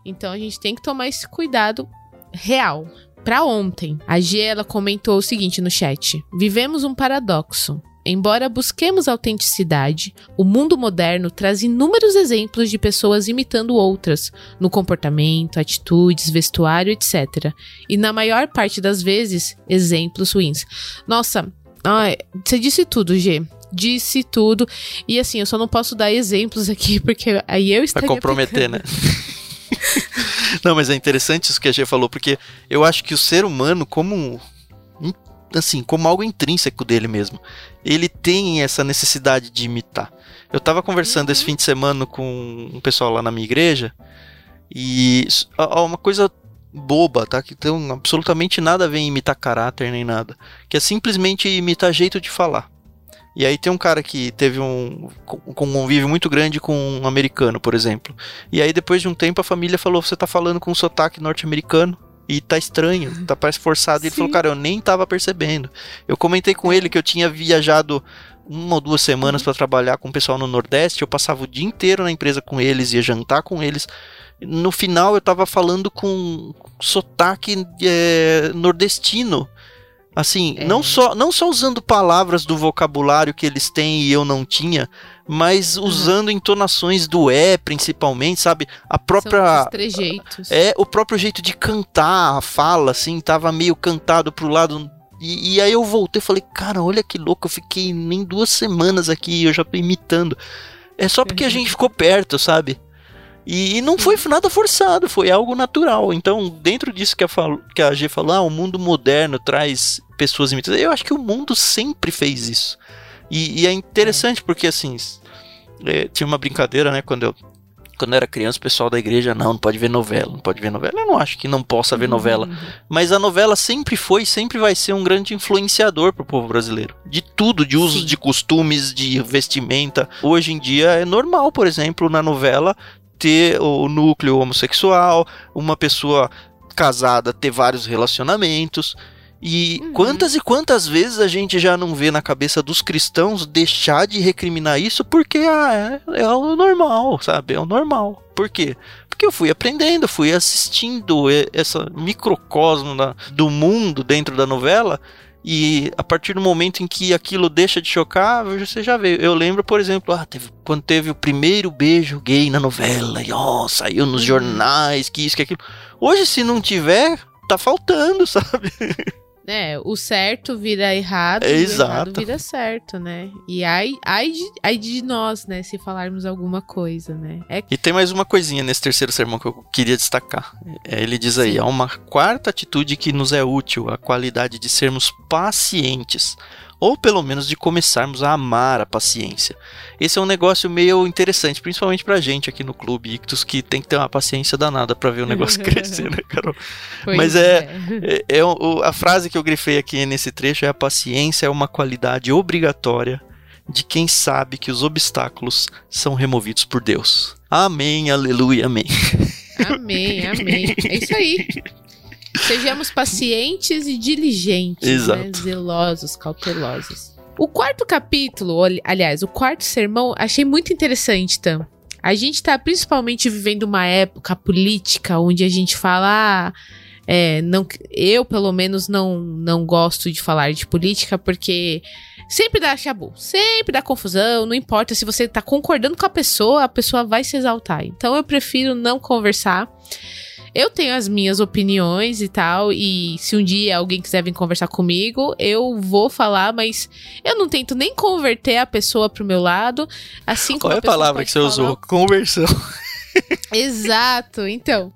Então a gente tem que tomar esse cuidado real. Para ontem, a G ela comentou o seguinte no chat: Vivemos um paradoxo. Embora busquemos autenticidade, o mundo moderno traz inúmeros exemplos de pessoas imitando outras, no comportamento, atitudes, vestuário, etc. E na maior parte das vezes, exemplos ruins. Nossa, ai, você disse tudo, G disse tudo. E assim, eu só não posso dar exemplos aqui, porque aí eu estaria... Vai comprometer, né? não, mas é interessante isso que a G falou, porque eu acho que o ser humano, como assim, como algo intrínseco dele mesmo. Ele tem essa necessidade de imitar. Eu tava conversando uhum. esse fim de semana com um pessoal lá na minha igreja e uma coisa boba, tá? Que tem absolutamente nada a ver em imitar caráter nem nada, que é simplesmente imitar jeito de falar. E aí tem um cara que teve um, um convívio muito grande com um americano, por exemplo. E aí depois de um tempo a família falou: "Você tá falando com um sotaque norte-americano?" E tá estranho, tá parece forçado. E ele falou, cara, eu nem tava percebendo. Eu comentei com ele que eu tinha viajado uma ou duas semanas uhum. para trabalhar com o pessoal no Nordeste. Eu passava o dia inteiro na empresa com eles, ia jantar com eles. No final eu tava falando com sotaque é, nordestino. Assim, é. não, só, não só usando palavras do vocabulário que eles têm e eu não tinha, mas uhum. usando entonações do é, principalmente, sabe? A própria. trejeitos. É, o próprio jeito de cantar, a fala, assim, tava meio cantado pro lado. E, e aí eu voltei e falei, cara, olha que louco, eu fiquei nem duas semanas aqui, eu já tô imitando. É só porque a gente ficou perto, sabe? E, e, não foi nada forçado, foi algo natural. Então, dentro disso que a, que a G falou, ah, o mundo moderno traz pessoas imitadas. Eu acho que o mundo sempre fez isso. E, e é interessante é. porque, assim, é, tinha uma brincadeira, né, quando eu quando eu era criança, o pessoal da igreja, não, não pode ver novela, não pode ver novela. Eu não acho que não possa ver novela. Uhum. Mas a novela sempre foi e sempre vai ser um grande influenciador pro povo brasileiro. De tudo, de usos, Sim. de costumes, de vestimenta. Hoje em dia é normal, por exemplo, na novela ter o núcleo homossexual, uma pessoa casada ter vários relacionamentos. E Uhum. quantas e quantas vezes a gente já não vê na cabeça dos cristãos deixar de recriminar isso porque ah, é, é o normal, sabe? É o normal. Por quê? Porque eu fui aprendendo, fui assistindo essa microcosmo da- do mundo dentro da novela. E a partir do momento em que aquilo deixa de chocar, você já vê. Eu lembro, por exemplo, ah, teve- quando teve o primeiro beijo gay na novela, e ó, saiu nos Uhum. jornais, que isso, que aquilo. Hoje, se não tiver, tá faltando, sabe? É, o certo vira errado, É, e o exato. errado vira certo, né? E ai, ai, de, ai de nós, né, se falarmos alguma coisa, né? É E tem mais uma coisinha nesse terceiro sermão que eu queria destacar. É, Ele diz aí: Sim. há uma quarta atitude que nos é útil, a qualidade de sermos pacientes. Ou pelo menos de começarmos a amar a paciência. Esse é um negócio meio interessante, principalmente pra gente aqui no Clube Ictus, que tem que ter uma paciência danada pra ver o negócio crescer, né, Carol? Pois Mas é- É, é o- o- a frase que eu grifei aqui nesse trecho é: a paciência é uma qualidade obrigatória de quem sabe que os obstáculos são removidos por Deus. Amém, aleluia, amém. Amém, amém. É isso aí. Sejamos pacientes e diligentes, né? Exato. zelosos, cautelosos. O quarto capítulo, aliás, o quarto sermão, achei muito interessante, Tam. A gente tá principalmente vivendo uma época política onde a gente fala. ah, é, não, eu, pelo menos, não, não gosto de falar de política porque sempre dá chabu, sempre dá confusão. Não importa se você tá concordando com a pessoa, a pessoa vai se exaltar. Então eu prefiro não conversar. Eu tenho as minhas opiniões e tal, e se um dia alguém quiser vir conversar comigo, eu vou falar, mas eu não tento nem converter a pessoa pro meu lado, assim como Qual é a palavra que você falar- usou? Conversão. Exato, então.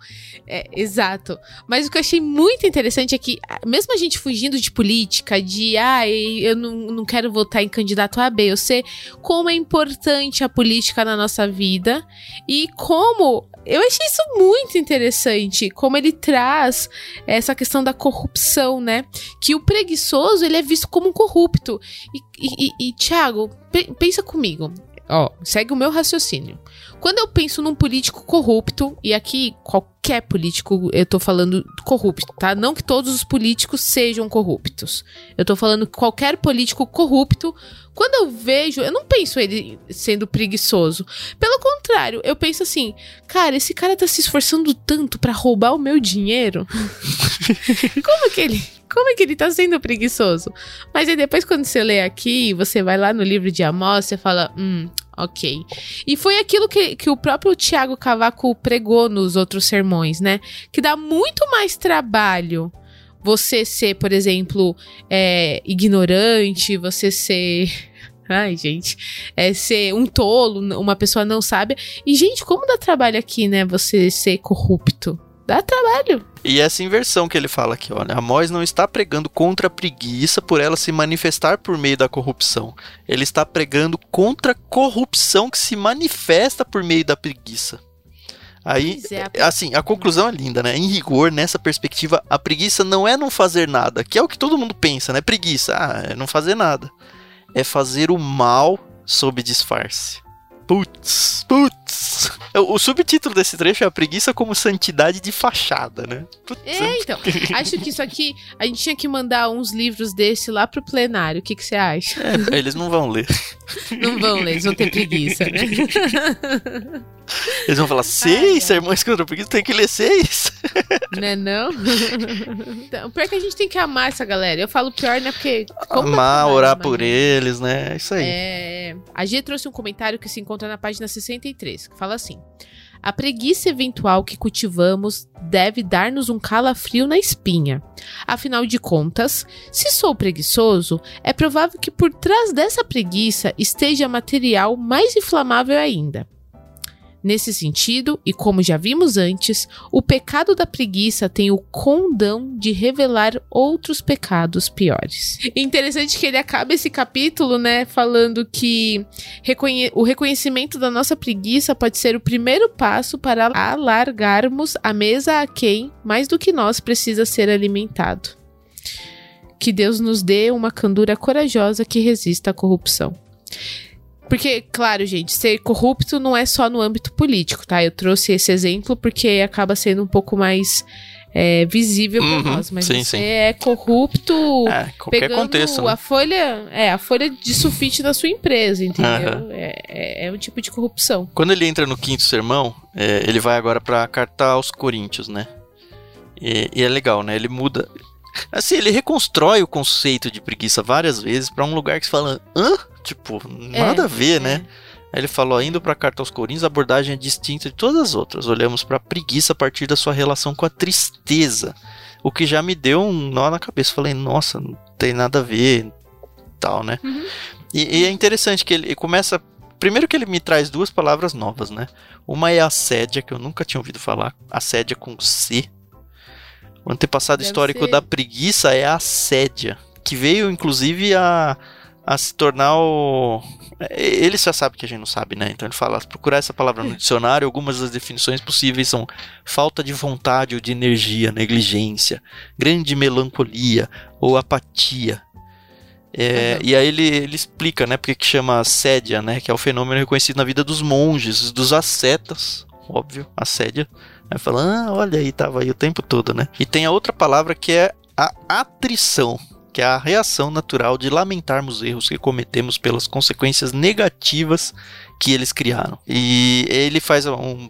É, exato. Mas o que eu achei muito interessante é que, mesmo a gente fugindo de política, de ah, eu não, não quero votar em candidato A, B, eu sei como é importante a política na nossa vida e como. Eu achei isso muito interessante, como ele traz essa questão da corrupção, né? Que o preguiçoso ele é visto como um corrupto. E, e, e, Thiago, pe- pensa comigo. Ó, segue o meu raciocínio. Quando eu penso num político corrupto, e aqui qualquer político, eu tô falando corrupto, tá? Não que todos os políticos sejam corruptos. Eu tô falando que qualquer político corrupto, quando eu vejo, eu não penso ele sendo preguiçoso. Pelo contrário, eu penso assim, cara, esse cara tá se esforçando tanto pra roubar o meu dinheiro. Como que ele. Como é que ele tá sendo preguiçoso? Mas aí depois, quando você lê aqui, você vai lá no livro de Amós, você fala, hum, ok. E foi aquilo que, que o próprio Tiago Cavaco pregou nos outros sermões, né? Que dá muito mais trabalho você ser, por exemplo, é, ignorante, você ser. Ai, gente. É ser um tolo, uma pessoa não sábia. E, gente, como dá trabalho aqui, né? Você ser corrupto. Dá trabalho. E essa inversão que ele fala aqui, olha, Amós não está pregando contra a preguiça por ela se manifestar por meio da corrupção. Ele está pregando contra a corrupção que se manifesta por meio da preguiça. Aí, é, assim, a conclusão é linda, né? Em rigor, nessa perspectiva, a preguiça não é não fazer nada, que é o que todo mundo pensa, né? Preguiça, ah, é não fazer nada. É fazer o mal sob disfarce. Putz, putz. O o subtítulo desse trecho é a preguiça como santidade de fachada, né? Putz, É, então. Acho que isso aqui, a gente tinha que mandar uns livros desse lá pro plenário. O que que você acha? é, eles não vão ler. Não vão ler, eles vão ter preguiça, né? Eles vão falar, seis sermões contra a preguiça, tem que ler seis. né não? Então, pior que a gente tem que amar essa galera. Eu falo pior, né? Porque... Amar, orar por eles, né? É isso aí. É, a G trouxe um comentário que se encontra na página 63, que fala assim: A preguiça eventual que cultivamos deve dar-nos um calafrio na espinha. Afinal de contas, se sou preguiçoso, é provável que por trás dessa preguiça esteja material mais inflamável ainda. Nesse sentido, e como já vimos antes, o pecado da preguiça tem o condão de revelar outros pecados piores. Interessante que ele acaba esse capítulo, né, falando que reconhe o reconhecimento da nossa preguiça pode ser o primeiro passo para alargarmos a mesa a quem, mais do que nós, precisa ser alimentado. Que Deus nos dê uma candura corajosa que resista à corrupção. Porque, claro, gente, ser corrupto não é só no âmbito político, tá? Eu trouxe esse exemplo porque acaba sendo um pouco mais é, visível para uhum, nós. Mas sim, você sim. é corrupto é, pegando contexto, né? a folha, é, a folha de sulfite da sua empresa, entendeu? Uhum. É, é, é, um tipo de corrupção. Quando ele entra no quinto sermão, é, ele vai agora para a carta aos Coríntios, né? E, e é legal, né? Ele muda. Assim, ele reconstrói o conceito de preguiça várias vezes para um lugar que se fala, hã? Tipo, nada é, a ver, né? é. né? Aí ele falou, indo para a carta aos Coríntios, a abordagem é distinta de todas as outras. Olhamos para a preguiça a partir da sua relação com a tristeza, o que já me deu um nó na cabeça. Falei, nossa, não tem nada a ver, tal, né? Uhum. E, e, é interessante que ele começa. Primeiro que ele me traz duas palavras novas, né? Uma é assédia, que eu nunca tinha ouvido falar, assédia com C. O antepassado Deve histórico ser. da preguiça é a assédia, que veio inclusive a a se tornar o. Ele já sabe que a gente não sabe, né? Então ele fala: procurar essa palavra no dicionário, algumas das definições possíveis são falta de vontade ou de energia, negligência, grande melancolia ou apatia. É. E aí ele, ele explica, né, porque que chama assédia, né, que é o fenômeno reconhecido na vida dos monges, dos ascetas, óbvio, assédia. Aí fala, ah, olha aí, tava aí o tempo todo, né? E tem a outra palavra que é a atrição, que é a reação natural de lamentarmos erros que cometemos pelas consequências negativas que eles criaram. E ele faz um,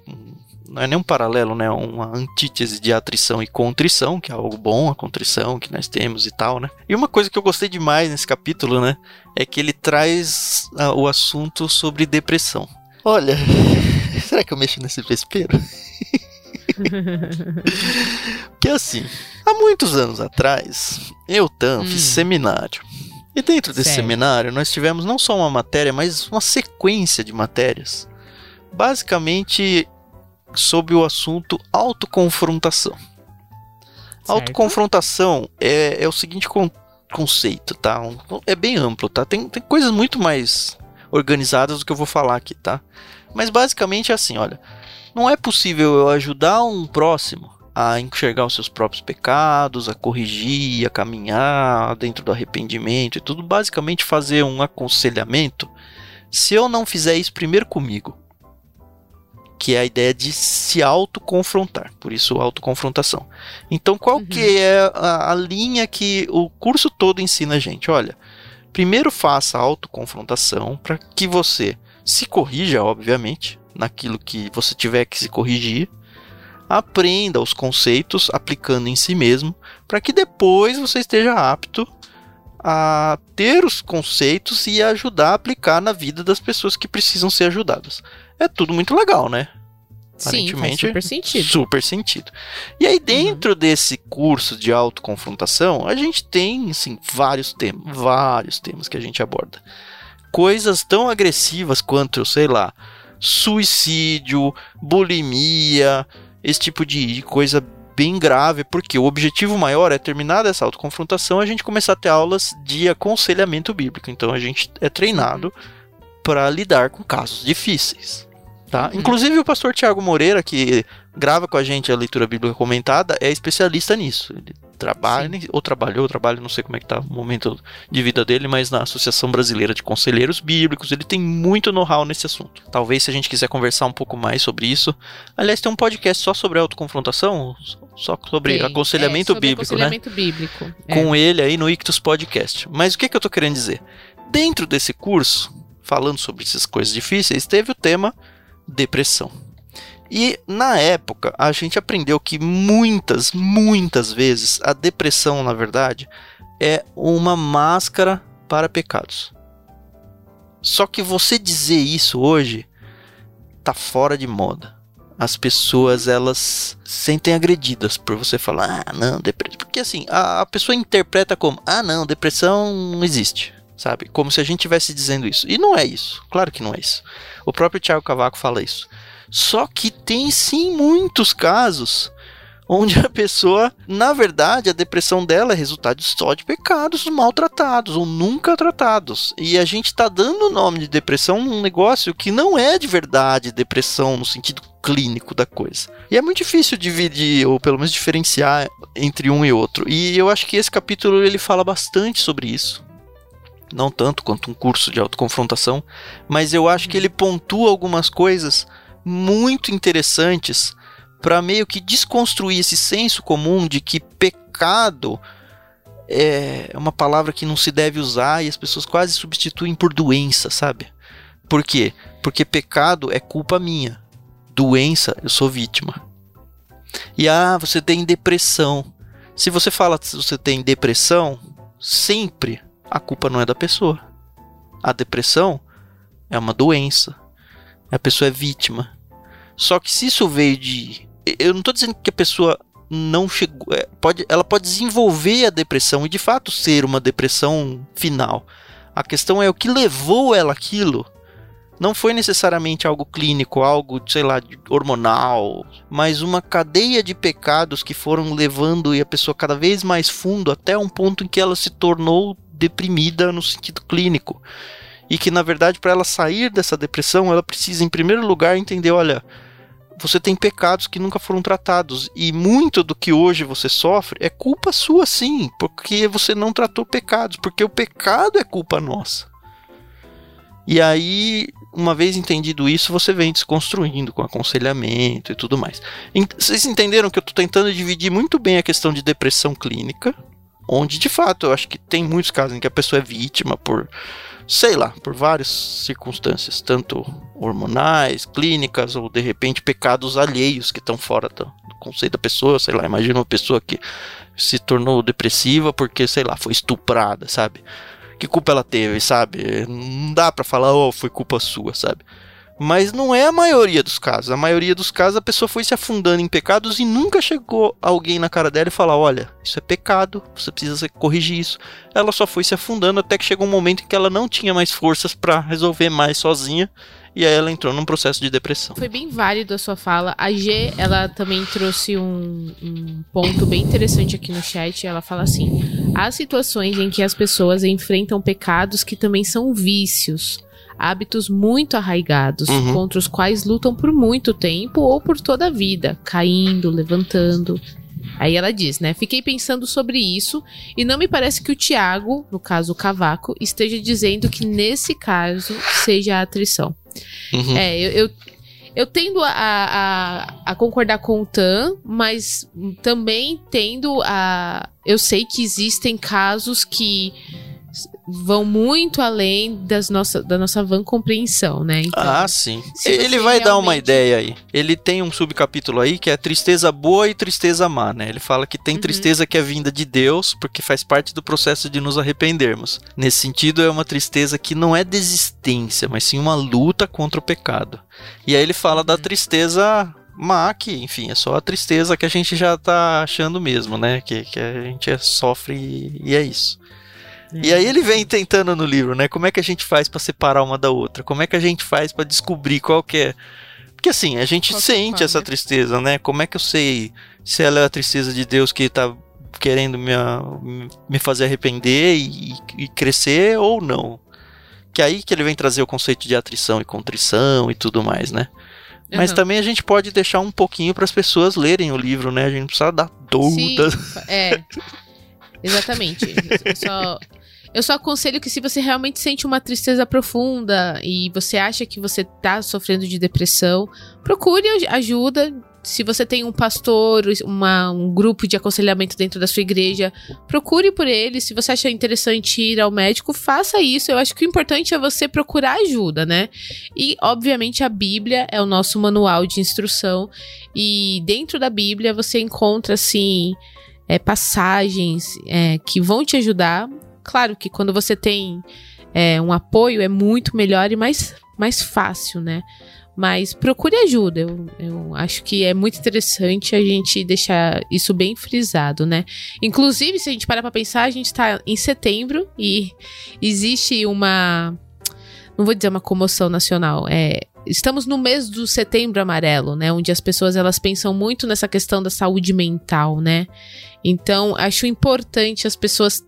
não é nem um paralelo, né? Uma antítese de atrição e contrição, que é algo bom, a contrição que nós temos e tal, né? E uma coisa que eu gostei demais nesse capítulo, né? É que ele traz uh, o assunto sobre depressão. Olha, será que eu mexo nesse vespeiro? que assim, há muitos anos atrás, eu, Tan, hum. fiz seminário. E dentro desse seminário, nós tivemos não só uma matéria, mas uma sequência de matérias. Basicamente sobre o assunto autoconfrontação. Certo. Autoconfrontação é, é o seguinte con conceito, tá? Um, é bem amplo, tá? Tem, tem coisas muito mais organizadas do que eu vou falar aqui, tá? Mas basicamente é assim, olha. Não é possível eu ajudar um próximo a enxergar os seus próprios pecados, a corrigir, a caminhar dentro do arrependimento e tudo, basicamente fazer um aconselhamento, se eu não fizer isso primeiro comigo. Que é a ideia de se autoconfrontar, por isso autoconfrontação. Então, qual uhum. que é a, a linha que o curso todo ensina a gente? Olha, primeiro faça a autoconfrontação para que você se corrija, obviamente, naquilo que você tiver que se corrigir, aprenda os conceitos aplicando em si mesmo, para que depois você esteja apto a ter os conceitos e ajudar a aplicar na vida das pessoas que precisam ser ajudadas. É tudo muito legal, né? Sim, faz super sentido. Super sentido. E aí, dentro uhum. desse curso de autoconfrontação, a gente tem, assim, vários temas, vários temas que a gente aborda. Coisas tão agressivas quanto, sei lá, suicídio, bulimia, esse tipo de coisa bem grave, porque o objetivo maior é terminar essa autoconfrontação a gente começar a ter aulas de aconselhamento bíblico. Então a gente é treinado para lidar com casos difíceis. Tá? Uhum. Inclusive o pastor Tiago Moreira, que grava com a gente a leitura bíblica comentada, é especialista nisso. Ele trabalha, Sim. ou trabalhou, trabalha, não sei como é que tá o momento de vida dele, mas na Associação Brasileira de Conselheiros Bíblicos, ele tem muito know-how nesse assunto. Talvez se a gente quiser conversar um pouco mais sobre isso. Aliás, tem um podcast só sobre autoconfrontação, só sobre Sim, aconselhamento é, sobre bíblico, né? aconselhamento né? bíblico. É. Com ele aí no Ictus Podcast. Mas o que, que eu tô querendo dizer? Dentro desse curso, falando sobre essas coisas difíceis, teve o tema depressão. E na época a gente aprendeu que muitas, muitas vezes a depressão, na verdade, é uma máscara para pecados. Só que você dizer isso hoje tá fora de moda. As pessoas elas sentem agredidas por você falar, ah, não, depressão. Porque assim, a, a pessoa interpreta como, ah, não, depressão não existe sabe? Como se a gente estivesse dizendo isso. E não é isso. Claro que não é isso. O próprio Tiago Cavaco fala isso. Só que tem sim muitos casos onde a pessoa, na verdade, a depressão dela é resultado só de pecados maltratados ou nunca tratados. E a gente está dando o nome de depressão num negócio que não é de verdade depressão no sentido clínico da coisa. E é muito difícil dividir ou pelo menos diferenciar entre um e outro. E eu acho que esse capítulo ele fala bastante sobre isso. Não tanto quanto um curso de autoconfrontação, mas eu acho que ele pontua algumas coisas muito interessantes para meio que desconstruir esse senso comum de que pecado é uma palavra que não se deve usar e as pessoas quase substituem por doença, sabe? Por quê? Porque pecado é culpa minha. Doença, eu sou vítima. E ah, você tem depressão. Se você fala que você tem depressão, sempre a culpa não é da pessoa. A depressão é uma doença. A pessoa é vítima. Só que se isso veio de eu não estou dizendo que a pessoa não chegou. É, pode, ela pode desenvolver a depressão e de fato ser uma depressão final. A questão é o que levou ela aquilo. Não foi necessariamente algo clínico, algo, sei lá, hormonal, mas uma cadeia de pecados que foram levando a pessoa cada vez mais fundo até um ponto em que ela se tornou deprimida no sentido clínico. E que na verdade, para ela sair dessa depressão, ela precisa, em primeiro lugar, entender: olha, você tem pecados que nunca foram tratados. E muito do que hoje você sofre é culpa sua, sim, porque você não tratou pecados, porque o pecado é culpa nossa. E aí, uma vez entendido isso, você vem desconstruindo com aconselhamento e tudo mais. Vocês entenderam que eu estou tentando dividir muito bem a questão de depressão clínica, onde de fato eu acho que tem muitos casos em que a pessoa é vítima por sei lá, por várias circunstâncias, tanto hormonais, clínicas ou de repente pecados alheios que estão fora do, do conceito da pessoa, sei lá, imagina uma pessoa que se tornou depressiva porque, sei lá, foi estuprada, sabe? Que culpa ela teve, sabe? Não dá para falar, oh, foi culpa sua, sabe? Mas não é a maioria dos casos. A maioria dos casos a pessoa foi se afundando em pecados e nunca chegou alguém na cara dela e falar: olha, isso é pecado, você precisa corrigir isso. Ela só foi se afundando até que chegou um momento em que ela não tinha mais forças para resolver mais sozinha. E aí ela entrou num processo de depressão. Foi bem válido a sua fala. A G, ela também trouxe um, um ponto bem interessante aqui no chat. Ela fala assim: há situações em que as pessoas enfrentam pecados que também são vícios hábitos muito arraigados, uhum. contra os quais lutam por muito tempo ou por toda a vida, caindo, levantando. Aí ela diz, né? Fiquei pensando sobre isso e não me parece que o Tiago, no caso o Cavaco, esteja dizendo que nesse caso seja a atrição. Uhum. É, eu, eu, eu tendo a, a, a, concordar com o Tan, mas também tendo a. Eu sei que existem casos que vão muito além das nossa, da nossa van compreensão, né? Então, ah, sim. Ele vai realmente... dar uma ideia aí. Ele tem um subcapítulo aí que é tristeza boa e tristeza má, né? Ele fala que tem uhum. tristeza que é vinda de Deus, porque faz parte do processo de nos arrependermos. Nesse sentido, é uma tristeza que não é desistência, mas sim uma luta contra o pecado. E aí ele fala uhum. da tristeza má, que, enfim, é só a tristeza que a gente já tá achando mesmo, né? Que, que a gente sofre e é isso. E aí ele vem tentando no livro, né? Como é que a gente faz para separar uma da outra? Como é que a gente faz para descobrir qual que é? Porque assim, a gente qual sente essa tristeza, né? Como é que eu sei se ela é a tristeza de Deus que tá querendo me, me fazer arrepender e, e crescer ou não? Que é aí que ele vem trazer o conceito de atrição e contrição e tudo mais, né? Mas uhum. também a gente pode deixar um pouquinho para as pessoas lerem o livro, né? A gente não precisa dar dúvidas. Sim, é. Exatamente. Só, eu só aconselho que se você realmente sente uma tristeza profunda e você acha que você tá sofrendo de depressão, procure ajuda. Se você tem um pastor, uma, um grupo de aconselhamento dentro da sua igreja, procure por ele. Se você acha interessante ir ao médico, faça isso. Eu acho que o importante é você procurar ajuda, né? E, obviamente, a Bíblia é o nosso manual de instrução. E dentro da Bíblia você encontra, assim, é, passagens é, que vão te ajudar. Claro que quando você tem é, um apoio é muito melhor e mais, mais fácil, né? Mas procure ajuda. Eu, eu acho que é muito interessante a gente deixar isso bem frisado, né? Inclusive, se a gente parar pra pensar, a gente está em setembro e existe uma. Não vou dizer uma comoção nacional. É, estamos no mês do setembro amarelo, né? Onde as pessoas elas pensam muito nessa questão da saúde mental, né? Então, acho importante as pessoas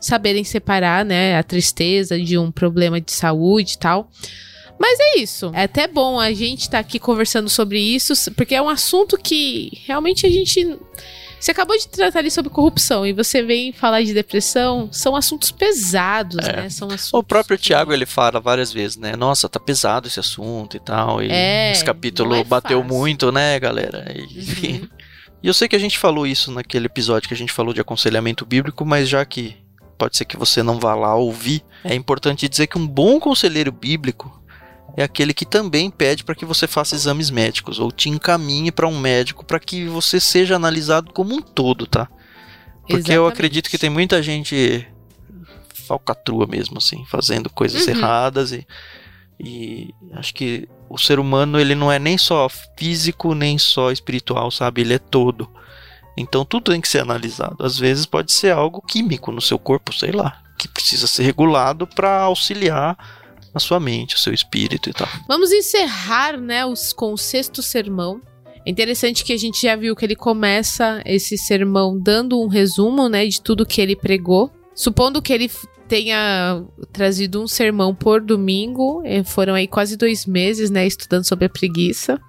saberem separar, né, a tristeza de um problema de saúde e tal. Mas é isso. É até bom a gente estar tá aqui conversando sobre isso, porque é um assunto que realmente a gente você acabou de tratar ali sobre corrupção e você vem falar de depressão, são assuntos pesados, é. né? São assuntos o próprio Tiago ele fala várias vezes, né? Nossa, tá pesado esse assunto e tal. E é, esse capítulo é bateu muito, né, galera? E, uhum. e eu sei que a gente falou isso naquele episódio que a gente falou de aconselhamento bíblico, mas já que pode ser que você não vá lá ouvir, é importante dizer que um bom conselheiro bíblico é aquele que também pede para que você faça exames médicos ou te encaminhe para um médico para que você seja analisado como um todo, tá? Porque Exatamente. eu acredito que tem muita gente falcatrua mesmo, assim, fazendo coisas uhum. erradas e, e acho que o ser humano ele não é nem só físico nem só espiritual, sabe? Ele é todo. Então tudo tem que ser analisado. Às vezes pode ser algo químico no seu corpo, sei lá, que precisa ser regulado para auxiliar a sua mente, o seu espírito e tal. Vamos encerrar, né, os, com o sexto sermão. É interessante que a gente já viu que ele começa esse sermão dando um resumo, né, de tudo que ele pregou. Supondo que ele tenha trazido um sermão por domingo, eh, foram aí quase dois meses, né, estudando sobre a preguiça.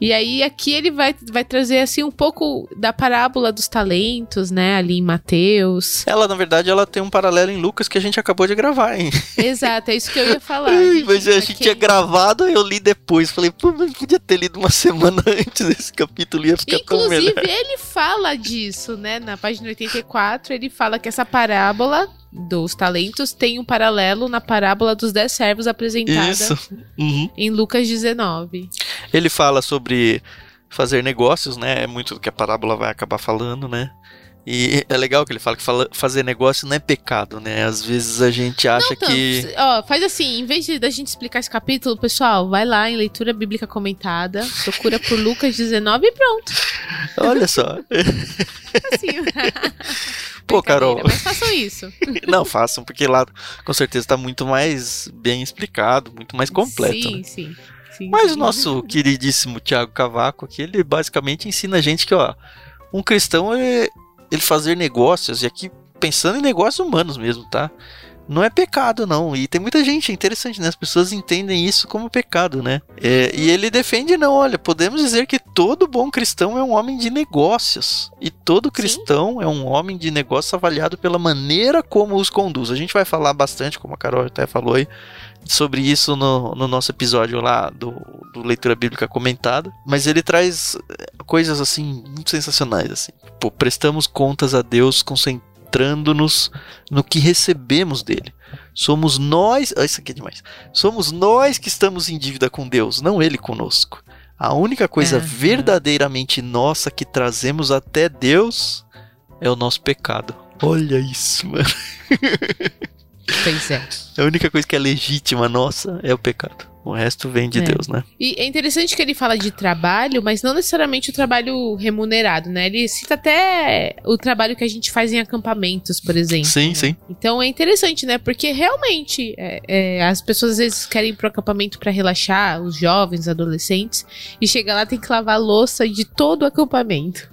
E aí aqui ele vai, vai trazer assim um pouco da parábola dos talentos, né, ali em Mateus. Ela, na verdade, ela tem um paralelo em Lucas que a gente acabou de gravar, hein? Exato, é isso que eu ia falar. Gente, mas a gente quem... tinha gravado, eu li depois. Falei, pô, mas podia ter lido uma semana antes desse capítulo, ia ficar Inclusive, tão melhor. ele fala disso, né, na página 84, ele fala que essa parábola dos talentos tem um paralelo na parábola dos dez servos apresentada uhum. em Lucas 19. Ele fala sobre fazer negócios, né? É muito do que a parábola vai acabar falando, né? E é legal que ele fala que fala, fazer negócio não é pecado, né? Às vezes a gente acha não, que. Ó, faz assim, em vez de da gente explicar esse capítulo, pessoal, vai lá em leitura bíblica comentada, procura por Lucas 19 e pronto. Olha só. assim. Pô, Carol. Mas façam isso. Não, façam, porque lá com certeza está muito mais bem explicado, muito mais completo. Sim, né? sim. Sim, Mas o nosso queridíssimo Tiago Cavaco aqui, ele basicamente ensina a gente que, ó, um cristão é ele fazer negócios, e aqui pensando em negócios humanos mesmo, tá? não é pecado, não. E tem muita gente, é interessante, né? As pessoas entendem isso como pecado, né? É, e ele defende, não, olha, podemos dizer que todo bom cristão é um homem de negócios. E todo cristão Sim. é um homem de negócios avaliado pela maneira como os conduz. A gente vai falar bastante, como a Carol até falou aí, sobre isso no, no nosso episódio lá do, do, Leitura Bíblica Comentada. Mas ele traz coisas, assim, muito sensacionais, assim. Pô, prestamos contas a Deus concentrando-nos no que recebemos dele. Somos nós, ah, isso aqui é demais. Somos nós que estamos em dívida com Deus, não ele conosco. A única coisa é, verdadeiramente é. nossa que trazemos até Deus é o nosso pecado. Olha isso, mano. Pois é. A única coisa que é legítima nossa é o pecado. O resto vem de é. Deus, né? E é interessante que ele fala de trabalho, mas não necessariamente o trabalho remunerado, né? Ele cita até o trabalho que a gente faz em acampamentos, por exemplo. Sim, né? sim. Então é interessante, né? Porque realmente é, é, as pessoas às vezes querem ir pro acampamento para relaxar, os jovens, os adolescentes, e chega lá tem que lavar a louça de todo o acampamento.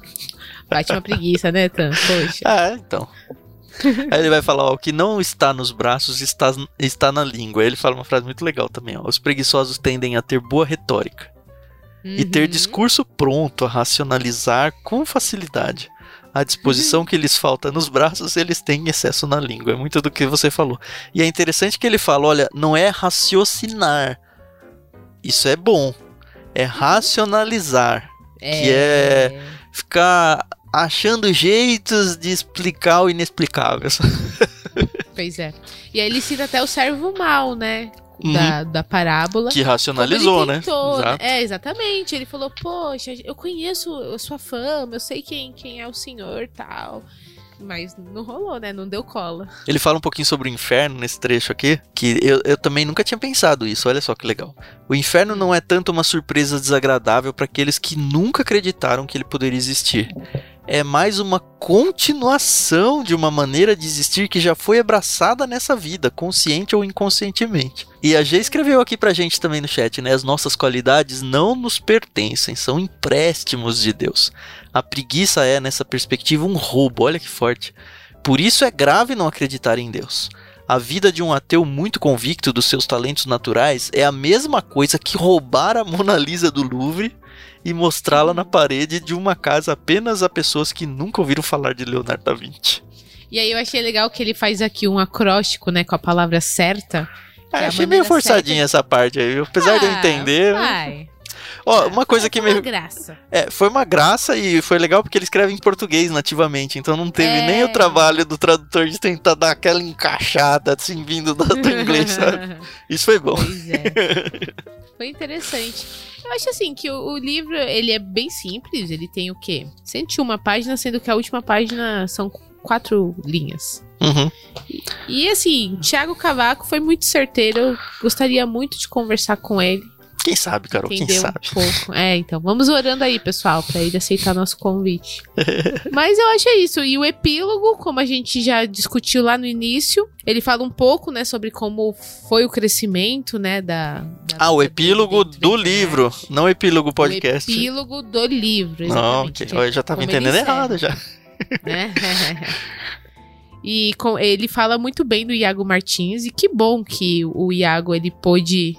Bate uma preguiça, né, Tan? Poxa. Ah, então. Aí ele vai falar: ó, o que não está nos braços está, está na língua. Aí ele fala uma frase muito legal também: ó, os preguiçosos tendem a ter boa retórica uhum. e ter uhum. discurso pronto a racionalizar com facilidade. A disposição uhum. que lhes falta nos braços, eles têm excesso na língua. É muito do que você falou. E é interessante que ele fala: olha, não é raciocinar. Isso é bom. É racionalizar. É... Que é ficar achando jeitos de explicar o inexplicável. Pois é. E aí ele cita até o servo mal, né? Da, uhum. da parábola. Que racionalizou, né? tentou, né? Exato. É, exatamente. Ele falou, poxa, eu conheço a sua fama, eu sei quem, quem é o senhor tal. Mas não rolou, né? Não deu cola. Ele fala um pouquinho sobre o inferno nesse trecho aqui, que eu, eu também nunca tinha pensado isso, olha só que legal. O inferno não é tanto uma surpresa desagradável para aqueles que nunca acreditaram que ele poderia existir é mais uma continuação de uma maneira de existir que já foi abraçada nessa vida, consciente ou inconscientemente. E a G escreveu aqui pra gente também no chat, né? As nossas qualidades não nos pertencem, são empréstimos de Deus. A preguiça é, nessa perspectiva, um roubo, olha que forte. Por isso é grave não acreditar em Deus. A vida de um ateu muito convicto dos seus talentos naturais é a mesma coisa que roubar a Mona Lisa do Louvre e mostrá-la na parede de uma casa apenas a pessoas que nunca ouviram falar de Leonardo da Vinci. E aí eu achei legal que ele faz aqui um acróstico, né, com a palavra certa. É, achei meio forçadinha certa... essa parte aí, apesar ah, de eu ah, entender. Vai. Ó, uma coisa que me. Foi uma graça. É, foi uma graça e foi legal porque ele escreve em português nativamente, então não teve é... nem o trabalho do tradutor de tentar dar aquela encaixada, assim, vindo do, do inglês, sabe? Isso foi bom. Pois é. foi interessante. Eu acho assim que o, o, livro, ele é bem simples, ele tem o quê? 101 páginas, sendo que a última página são quatro linhas. Uhum. E, e assim, Thiago Cavaco foi muito certeiro, eu gostaria muito de conversar com ele. Quem sabe, Carol, Entendeu quem sabe. Um pouco. É, então, vamos orando aí, pessoal, para ele aceitar nosso convite. Mas eu acho é isso. E o epílogo, como a gente já discutiu lá no início, ele fala um pouco, né, sobre como foi o crescimento, né, da... da ah, o epílogo do livro, não o epílogo podcast. O epílogo do livro, exatamente. Não, okay. eu já tava entendendo errado já. Né? E com, ele fala muito bem do Iago Martins e que bom que o Iago ele pôde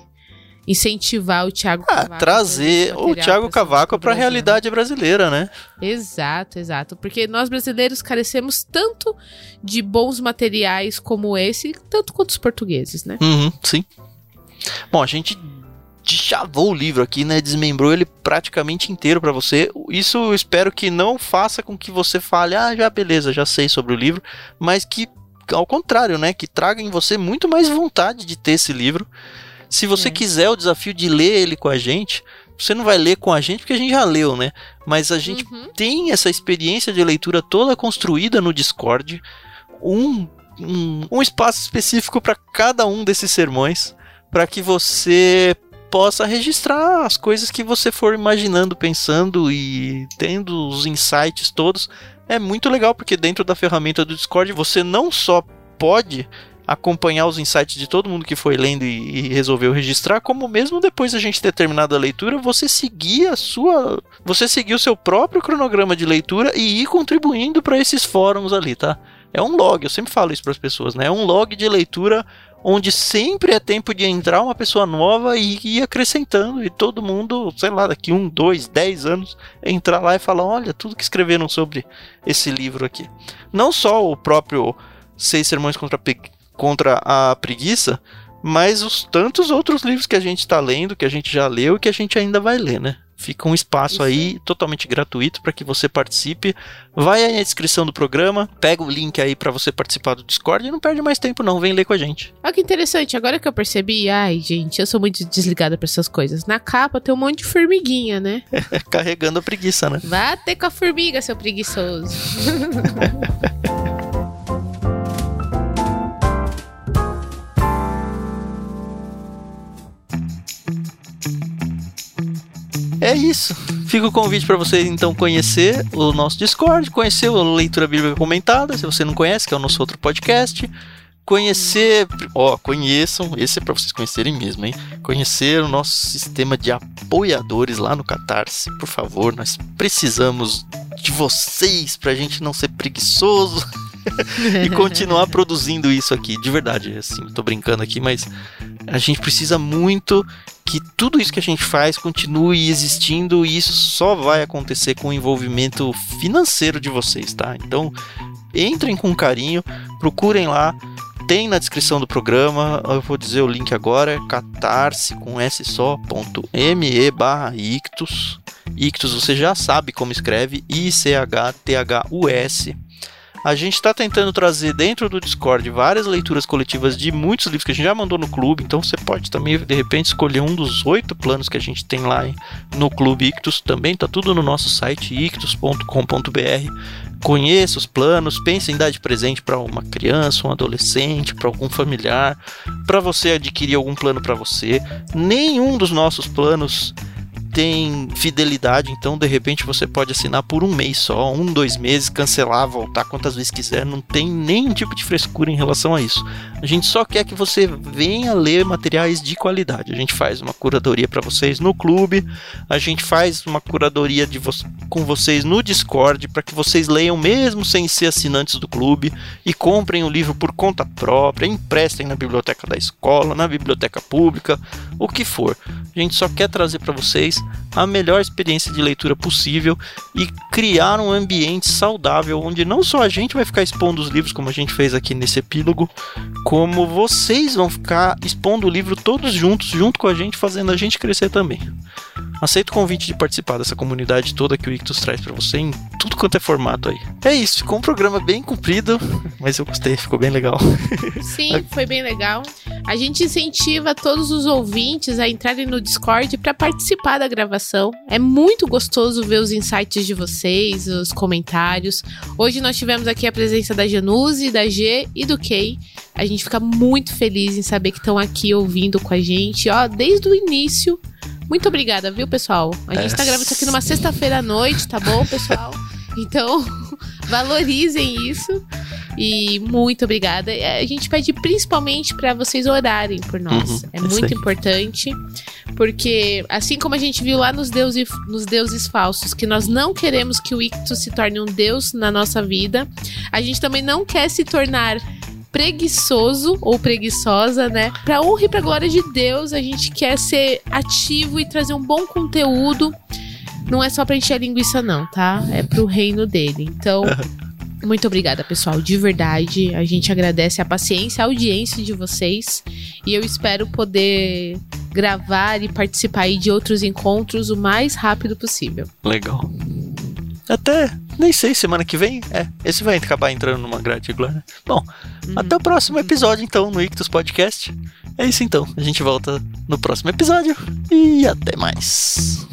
incentivar o Thiago ah, Cavaco. Trazer o Thiago Cavaco para a realidade brasileira, né? Exato, exato. Porque nós brasileiros carecemos tanto de bons materiais como esse, tanto quanto os portugueses, né? Uhum, sim. Bom, a gente chavou o livro aqui, né? Desmembrou ele praticamente inteiro para você. Isso eu espero que não faça com que você fale, ah, já beleza, já sei sobre o livro, mas que ao contrário, né, que traga em você muito mais vontade de ter esse livro se você é. quiser o desafio de ler ele com a gente, você não vai ler com a gente porque a gente já leu, né? Mas a gente uhum. tem essa experiência de leitura toda construída no Discord, um, um, um espaço específico para cada um desses sermões, para que você possa registrar as coisas que você for imaginando, pensando e tendo os insights todos. É muito legal porque dentro da ferramenta do Discord você não só pode acompanhar os insights de todo mundo que foi lendo e, e, resolveu registrar, como mesmo depois da gente ter terminado a leitura, você seguir a sua, você seguir o seu próprio cronograma de leitura e ir contribuindo para esses fóruns ali, tá? É um log, eu sempre falo isso para as pessoas, né? É um log de leitura onde sempre é tempo de entrar uma pessoa nova e ir acrescentando e todo mundo, sei lá, daqui um, dois, dez anos entrar lá e falar, olha tudo que escreveram sobre esse livro aqui. Não só o próprio Seis Sermões contra contra a preguiça, mas os tantos outros livros que a gente está lendo, que a gente já leu e que a gente ainda vai ler, né? Fica um espaço Isso. aí totalmente gratuito para que você participe. Vai aí na descrição do programa, pega o link aí para você participar do Discord e não perde mais tempo não, vem ler com a gente. Olha que interessante, agora que eu percebi, ai gente, eu sou muito desligada para essas coisas. Na capa tem um monte de formiguinha, né? Carregando a preguiça, né? Vá ter com a formiga, seu preguiçoso. É isso. Fica o convite para você então conhecer o nosso Discord, conhecer a Leitura Bíblica Comentada, se você não conhece, que é o nosso outro podcast. Conhecer, ó, conheçam, esse é para vocês conhecerem mesmo, hein? Conhecer o nosso sistema de apoiadores lá no Catarse, por favor, nós precisamos de vocês pra gente não ser preguiçoso e continuar produzindo isso aqui, de verdade, assim, tô brincando aqui, mas a gente precisa muito que tudo isso que a gente faz continue existindo e isso só vai acontecer com o envolvimento financeiro de vocês, tá? Então, entrem com carinho, procurem lá, tem na descrição do programa, eu vou dizer o link agora, catarse com s só.me barra ictus. Ictus você já sabe como escreve, I-C-H-T-H-U-S. A gente está tentando trazer dentro do Discord várias leituras coletivas de muitos livros que a gente já mandou no clube, então você pode também, de repente, escolher um dos oito planos que a gente tem lá no Clube Ictus. Também tá tudo no nosso site ictus.com.br. Conheça os planos, pense em dar de presente para uma criança, um adolescente, para algum familiar, para você adquirir algum plano para você. Nenhum dos nossos planos tem fidelidade, então de repente você pode assinar por um mês só, um, dois meses, cancelar, voltar quantas vezes quiser, não tem nenhum tipo de frescura em relação a isso. A gente só quer que você venha ler materiais de qualidade. A gente faz uma curadoria para vocês no clube, a gente faz uma curadoria vo com vocês no Discord para que vocês leiam mesmo sem ser assinantes do clube e comprem o livro por conta própria, emprestem na biblioteca da escola, na biblioteca pública, o que for. A gente só quer trazer para vocês a melhor experiência de leitura possível e criar um ambiente saudável onde não só a gente vai ficar expondo os livros como a gente fez aqui nesse epílogo, como vocês vão ficar expondo o livro todos juntos, junto com a gente, fazendo a gente crescer também. Aceito o convite de participar dessa comunidade toda que o Ictus traz para você em tudo quanto é formato aí. É isso, ficou um programa bem comprido, mas eu gostei, ficou bem legal. Sim, foi bem legal. A gente incentiva todos os ouvintes a entrarem no Discord para participar da gravação. É muito gostoso ver os insights de vocês, os comentários. Hoje nós tivemos aqui a presença da Januse, da G e do Kay. A gente fica muito feliz em saber que estão aqui ouvindo com a gente, ó, desde o início muito obrigada, viu, pessoal? A gente é. tá gravando isso aqui numa sexta-feira à noite, tá bom, pessoal? Então, valorizem isso. E muito obrigada. A gente pede principalmente para vocês orarem por nós. Uhum, é muito importante, porque assim como a gente viu lá nos deuses, nos deuses falsos, que nós não queremos que o Ictus se torne um deus na nossa vida, a gente também não quer se tornar preguiçoso ou preguiçosa, né? Pra honra e pra glória de Deus, a gente quer ser ativo e trazer um bom conteúdo. Não é só pra encher a linguiça, não, tá? É pro reino dele. Então. Muito obrigada, pessoal, de verdade. A gente agradece a paciência, a audiência de vocês. E eu espero poder gravar e participar aí de outros encontros o mais rápido possível. Legal. Até, nem sei, semana que vem? É, esse vai acabar entrando numa grade regular. Né? Bom, uhum. até o próximo episódio, então, no Ictus Podcast. É isso então, a gente volta no próximo episódio e até mais.